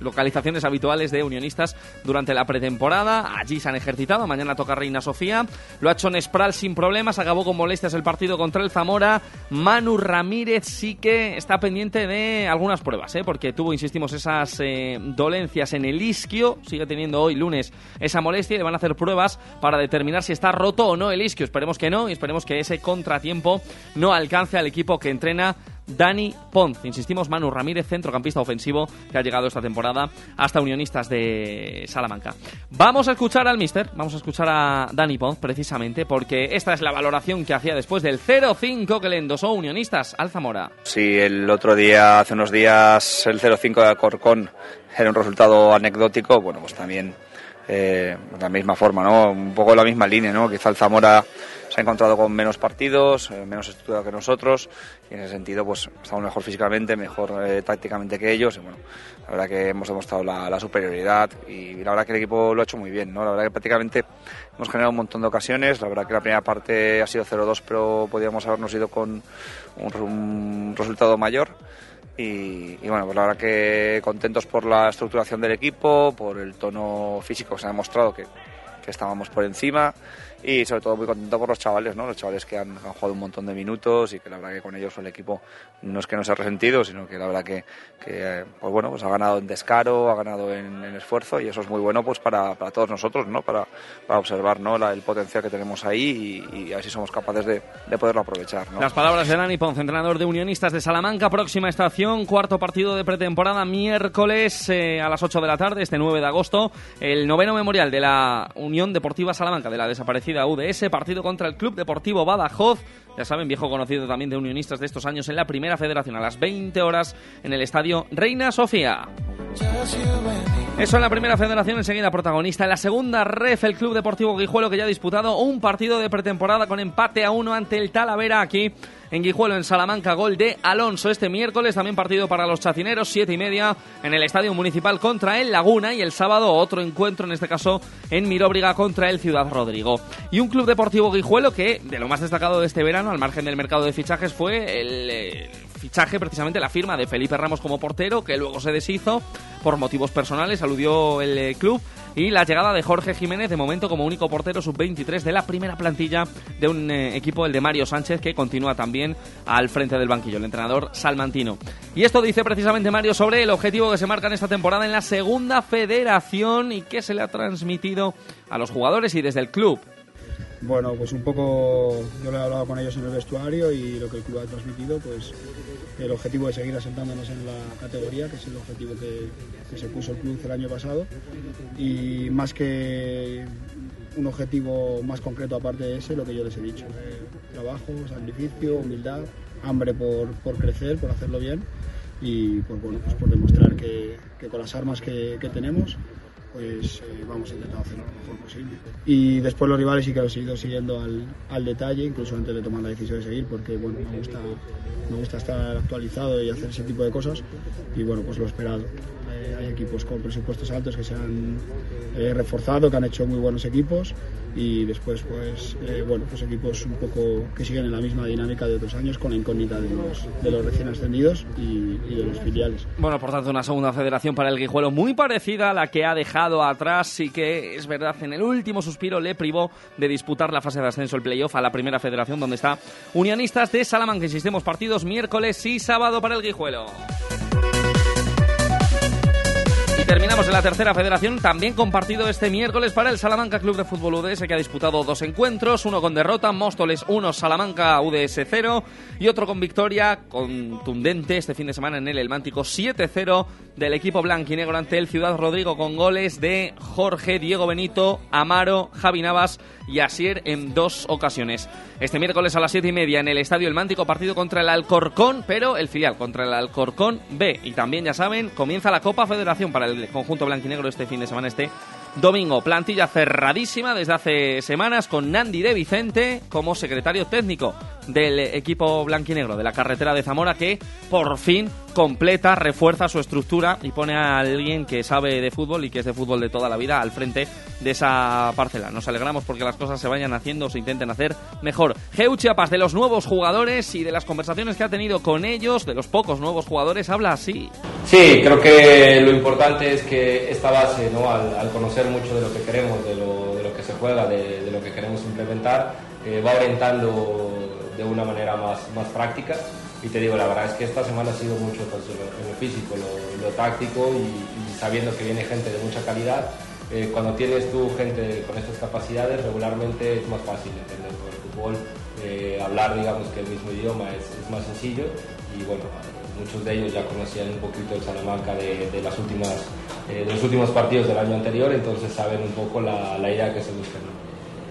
[SPEAKER 4] localizaciones habituales de unionistas durante la pretemporada. Allí se han ejercitado. Mañana toca Reina Sofía. Lo ha hecho Nespral sin problemas. Acabó con molestias el partido contra el Zamora. Manu Ramírez sí que está pendiente de algunas pruebas, ¿eh? porque tuvo, insistimos, esas eh, dolencias en el isquio. Sigue teniendo hoy, lunes, esa molestia y le van a hacer pruebas para determinar si está roto o no el isquio. Esperemos que no y esperemos que ese contratiempo no alcance al equipo que entrena Dani Pons. Insistimos, Manu Ramírez, centrocampista ofensivo que ha llegado esta temporada hasta Unionistas de Salamanca. Vamos a escuchar al mister, vamos a escuchar a Dani Pons precisamente porque esta es la valoración que hacía después del 0-5 que le endosó Unionistas al Zamora.
[SPEAKER 59] Sí, el otro día, hace unos días, el 0-5 de Alcorcón era un resultado anecdótico, bueno, pues también eh, de la misma forma, ¿no? Un poco la misma línea, ¿no? Quizá el Zamora se ha encontrado con menos partidos, eh, menos estructurado que nosotros y en ese sentido pues estamos mejor físicamente, mejor eh, tácticamente que ellos y bueno, la verdad que hemos demostrado la, la superioridad y la verdad que el equipo lo ha hecho muy bien, ¿no? La verdad que prácticamente hemos generado un montón de ocasiones, la verdad que la primera parte ha sido 0-2 pero podíamos habernos ido con un, un resultado mayor. Y, y, bueno, pues la verdad que contentos por la estructuración del equipo, por el tono físico que se ha demostrado que, que estábamos por encima y sobre todo muy contento por los chavales, ¿no? Los chavales que han, jugado un montón de minutos y que la verdad que con ellos el equipo no es que no se ha resentido, sino que la verdad que, que pues bueno, pues ha ganado en descaro, ha ganado en, esfuerzo y eso es muy bueno pues para, para todos nosotros, ¿no? Para, para observar, ¿no? El potencial que tenemos ahí y, y, a somos capaces de, de poderlo aprovechar, ¿no?
[SPEAKER 4] Las palabras de Dani Ponce, entrenador de Unionistas de Salamanca, próxima estación, cuarto partido de pretemporada, miércoles eh, a las 8 de la tarde, este 9 de agosto, el noveno memorial de la Unión Deportiva Salamanca, de la desaparecida UDS, partido contra el Club Deportivo Badajoz, ya saben, viejo conocido también de unionistas de estos años en la primera federación, a las 20 horas en el estadio Reina Sofía. Eso en la primera federación, enseguida protagonista. En la segunda ref, el Club Deportivo Guijuelo, que ya ha disputado un partido de pretemporada con empate a uno ante el Talavera aquí en Guijuelo, en Salamanca, gol de Alonso este miércoles. También partido para los chacineros, siete y media en el Estadio Municipal contra el Laguna. Y el sábado otro encuentro, en este caso en Miróbriga contra el Ciudad Rodrigo. Y un Club Deportivo Guijuelo que, de lo más destacado de este verano, al margen del mercado de fichajes, fue el. eh, fichaje, precisamente la firma de Felipe Ramos como portero, que luego se deshizo por motivos personales, aludió el eh, club, y la llegada de Jorge Jiménez, de momento como único portero sub-23 de la primera plantilla de un eh, equipo, el de Mario Sánchez, que continúa también al frente del banquillo, el entrenador salmantino. Y esto dice precisamente Mario sobre el objetivo que se marca en esta temporada en la segunda federación y que se le ha transmitido a los jugadores y desde el club.
[SPEAKER 50] Bueno, pues un poco yo lo he hablado con ellos en el vestuario y lo que el club ha transmitido, pues el objetivo de seguir asentándonos en la categoría, que es el objetivo que, se puso el club el año pasado. Y más que un objetivo más concreto aparte de ese, lo que yo les he dicho, eh, trabajo, sacrificio, humildad, hambre por, por crecer, por hacerlo bien y por, bueno, pues por demostrar que, con las armas que tenemos pues eh, vamos a intentar hacerlo lo mejor posible. Y después los rivales sí que los he ido siguiendo al, al detalle, incluso antes de tomar la decisión de seguir, porque bueno, me gusta, me gusta estar actualizado y hacer ese tipo de cosas. Y bueno, pues lo esperado. Eh, hay equipos con presupuestos altos que se han eh, reforzado, que han hecho muy buenos equipos y después pues eh, bueno pues equipos un poco que siguen en la misma dinámica de otros años con la incógnita de los, de los recién ascendidos y, de los filiales.
[SPEAKER 4] Bueno, por tanto, una segunda federación para el Guijuelo muy parecida a la que ha dejado atrás y que, es verdad, en el último suspiro le privó de disputar la fase de ascenso, el playoff, a la primera federación donde está Unionistas de Salamanca. Insistemos, partidos miércoles y sábado para el Guijuelo. Terminamos en la tercera federación, también compartido este miércoles para el Salamanca Club de Fútbol UDS, que ha disputado dos encuentros, uno con derrota, Móstoles 1, Salamanca UDS 0, y otro con victoria contundente este fin de semana en el Elmántico 7-0 del equipo blanquinegro ante el Ciudad Rodrigo con goles de Jorge, Diego Benito, Amaro, Javi Navas y Asier en dos ocasiones. Este miércoles a las siete y media en el Estadio El Mántico, partido contra el Alcorcón, pero el filial contra el Alcorcón B. Y también, ya saben, comienza la Copa Federación para el conjunto blanquinegro este fin de semana, este domingo. Plantilla cerradísima desde hace semanas con Nandi de Vicente como secretario técnico del equipo blanquinegro de la carretera de Zamora que por fin completa, refuerza su estructura y pone a alguien que sabe de fútbol y que es de fútbol de toda la vida al frente de esa parcela. Nos alegramos porque las cosas se vayan haciendo se intenten hacer mejor. Geu Chiapas de los nuevos jugadores y de las conversaciones que ha tenido con ellos, de los pocos nuevos jugadores, habla así.
[SPEAKER 60] Sí, creo que lo importante es que esta base, al, conocer mucho de lo que queremos, de lo, que se juega, de, de lo que queremos implementar, eh, va orientando de una manera más, más práctica. Y te digo, la verdad es que esta semana ha sido mucho pues, lo, lo físico, lo, lo táctico y, sabiendo que viene gente de mucha calidad. Eh, cuando tienes tú gente con estas capacidades, regularmente es más fácil entender el fútbol. Eh, hablar, digamos, que el mismo idioma es, más sencillo y bueno, muchos de ellos ya conocían un poquito el Salamanca de, las últimas, eh, de los últimos partidos del año anterior, entonces saben un poco la, la idea que se busca. ¿no?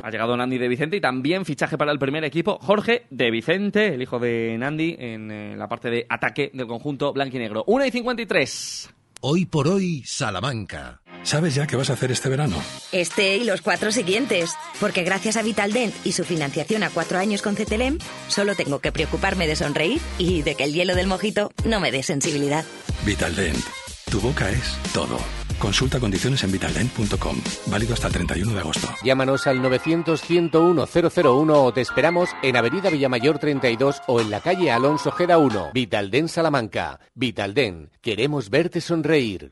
[SPEAKER 4] Ha llegado Nandi de Vicente y también fichaje para el primer equipo, Jorge de Vicente, el hijo de Nandi, en eh, la parte de ataque del conjunto blanquinegro. 1 y 53.
[SPEAKER 46] Hoy por hoy, Salamanca.
[SPEAKER 61] ¿Sabes ya qué vas a hacer este verano?
[SPEAKER 62] Este y los cuatro siguientes. Porque gracias a Vitaldent y su financiación a cuatro años con CTLM, solo tengo que preocuparme de sonreír y de que el hielo del mojito no me dé sensibilidad.
[SPEAKER 61] Vitaldent. Tu boca es todo. Consulta condiciones en vitaldent.com. Válido hasta el 31 de agosto.
[SPEAKER 37] Llámanos al 900-101-001 o te esperamos en Avenida Villamayor 32 o en la calle Alonso Geda 1. Vitalden Salamanca. Vitalden. Queremos verte sonreír.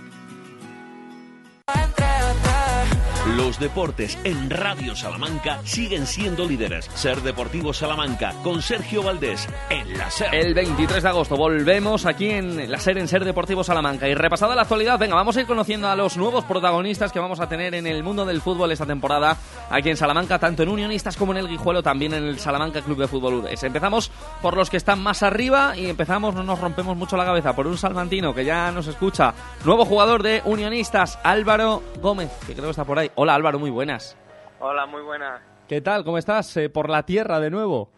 [SPEAKER 63] Los deportes en Radio Salamanca siguen siendo líderes. Ser Deportivo Salamanca con Sergio Valdés en la SER.
[SPEAKER 4] El 23 de agosto volvemos aquí en la SER en Ser Deportivo Salamanca. Y repasada la actualidad, venga, vamos a ir conociendo a los nuevos protagonistas que vamos a tener en el mundo del fútbol esta temporada aquí en Salamanca, tanto en Unionistas como en el Guijuelo, también en el Salamanca Club de Fútbol UDES. Empezamos por los que están más arriba y empezamos, no nos rompemos mucho la cabeza, por un salmantino que ya nos escucha. Nuevo jugador de Unionistas, Álvaro Gómez, que creo que está por ahí. Hola Álvaro, muy buenas.
[SPEAKER 64] Hola, muy buenas.
[SPEAKER 4] ¿Qué tal? ¿Cómo estás? Eh, por la tierra de nuevo.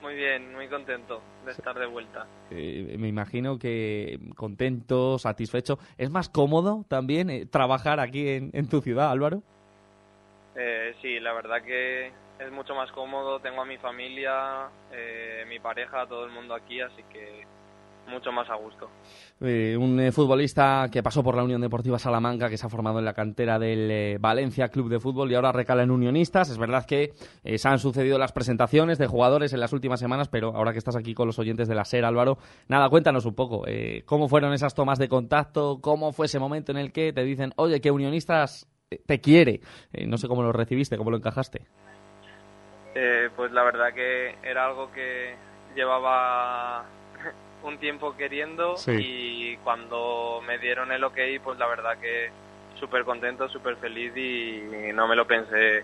[SPEAKER 64] Muy bien, muy contento de estar de vuelta.
[SPEAKER 4] Eh, me imagino que contento, satisfecho. ¿Es más cómodo también eh, trabajar aquí en, en, tu ciudad, Álvaro?
[SPEAKER 64] Eh, sí, la verdad que es mucho más cómodo. Tengo a mi familia, eh, mi pareja, todo el mundo aquí, así que mucho más a gusto.
[SPEAKER 4] Eh, un eh, futbolista que pasó por la Unión Deportiva Salamanca, que se ha formado en la cantera del eh, Valencia Club de Fútbol y ahora recala en Unionistas. Es verdad que se han sucedido las presentaciones de jugadores en las últimas semanas, pero ahora que estás aquí con los oyentes de la SER, Álvaro, nada, cuéntanos un poco. ¿Cómo fueron esas tomas de contacto? ¿Cómo fue ese momento en el que te dicen, oye, que Unionistas te quiere? No sé cómo lo recibiste, cómo lo encajaste.
[SPEAKER 64] Eh, pues la verdad que era algo que llevaba un tiempo queriendo
[SPEAKER 4] Sí.
[SPEAKER 64] y cuando me dieron el ok, pues la verdad que súper contento, súper feliz y no me lo pensé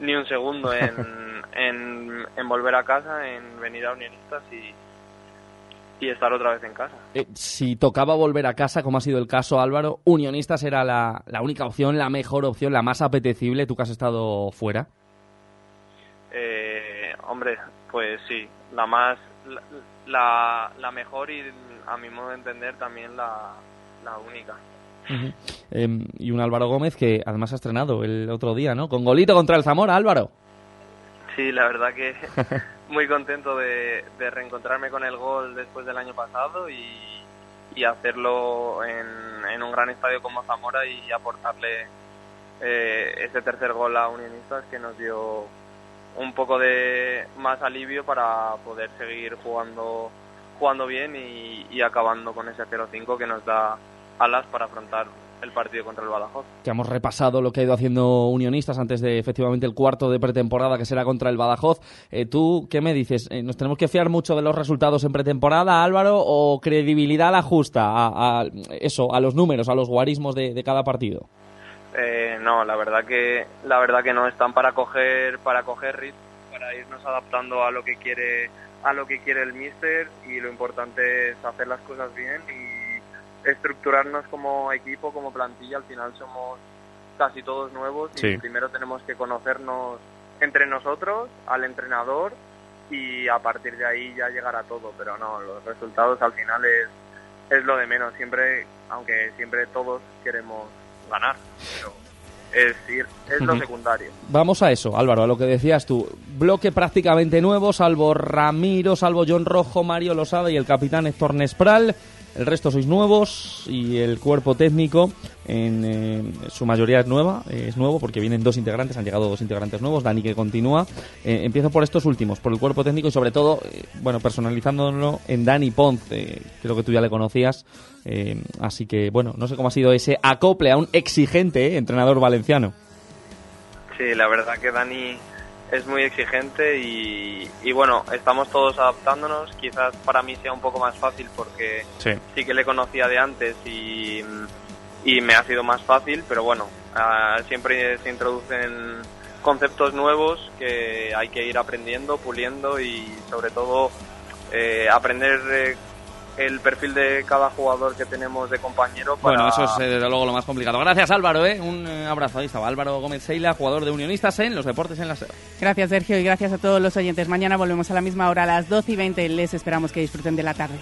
[SPEAKER 64] ni un segundo en, en, en volver a casa, en venir a Unionistas y, y estar otra vez en casa.
[SPEAKER 4] Eh, si tocaba volver a casa, como ha sido el caso, Álvaro, Unionistas era la, la única opción, la mejor opción, la más apetecible, tú que has estado fuera.
[SPEAKER 64] Eh, hombre, pues sí, la más, la, la, mejor y a mi modo de entender también la, la única.
[SPEAKER 4] Eh, y un Álvaro Gómez que además ha estrenado el otro día, ¿no? Con golito contra el Zamora, Álvaro.
[SPEAKER 64] Sí, la verdad que muy contento de, de reencontrarme con el gol después del año pasado y, y hacerlo en, en un gran estadio como Zamora y aportarle eh, ese tercer gol a Unionistas que nos dio un poco de más alivio para poder seguir jugando jugando bien y, acabando con ese 0-5 que nos da alas para afrontar el partido contra el Badajoz.
[SPEAKER 4] Que hemos repasado lo que ha ido haciendo Unionistas antes de efectivamente el cuarto de pretemporada que será contra el Badajoz. Eh, ¿Tú qué me dices? Eh, ¿Nos tenemos que fiar mucho de los resultados en pretemporada, Álvaro, o credibilidad la justa a, a eso, a los números, a los guarismos de cada partido?
[SPEAKER 64] Eh, no, la verdad que la verdad que no están para coger para coger ritmo, para irnos adaptando a lo que quiere a lo que quiere el míster y lo importante es hacer las cosas bien y estructurarnos como equipo, como plantilla. Al final somos casi todos nuevos y primero tenemos que conocernos entre nosotros, al entrenador y a partir de ahí ya llegará todo. Pero no, los resultados al final es es lo de menos. Siempre, aunque siempre todos queremos ganar, pero es ir, es lo secundario.
[SPEAKER 4] Vamos a eso, Álvaro, a lo que decías tú. Bloque prácticamente nuevo, salvo Ramiro, salvo John Rojo, Mario Losada y el capitán Héctor Nespral. El resto sois nuevos y el cuerpo técnico en eh, su mayoría es nueva, eh, es nuevo porque vienen dos integrantes, han llegado dos integrantes nuevos, Dani que continúa. Eh, empiezo por estos últimos, por el cuerpo técnico y sobre todo, bueno, personalizándolo en Dani Ponce, creo que tú ya le conocías, así que bueno, no sé cómo ha sido ese acople a un exigente entrenador valenciano.
[SPEAKER 64] Sí, la verdad que Dani es muy exigente y, y bueno, estamos todos adaptándonos. Quizás para mí sea un poco más fácil porque
[SPEAKER 4] Sí.
[SPEAKER 64] sí que le conocía de antes y, y me ha sido más fácil, pero bueno, ah, siempre se introducen conceptos nuevos que hay que ir aprendiendo, puliendo y sobre todo eh, aprender eh, el perfil de cada jugador que tenemos de compañero. Para...
[SPEAKER 4] Bueno, eso es eh, desde luego lo más complicado. Gracias Álvaro, ¿eh? un eh, abrazo. Ahí estaba Álvaro Gómez Seila, jugador de Unionistas en los deportes en la SER.
[SPEAKER 3] Gracias, Sergio, y gracias a todos los oyentes. Mañana volvemos a la misma hora, a las 12 y 20. Les esperamos que disfruten de la tarde.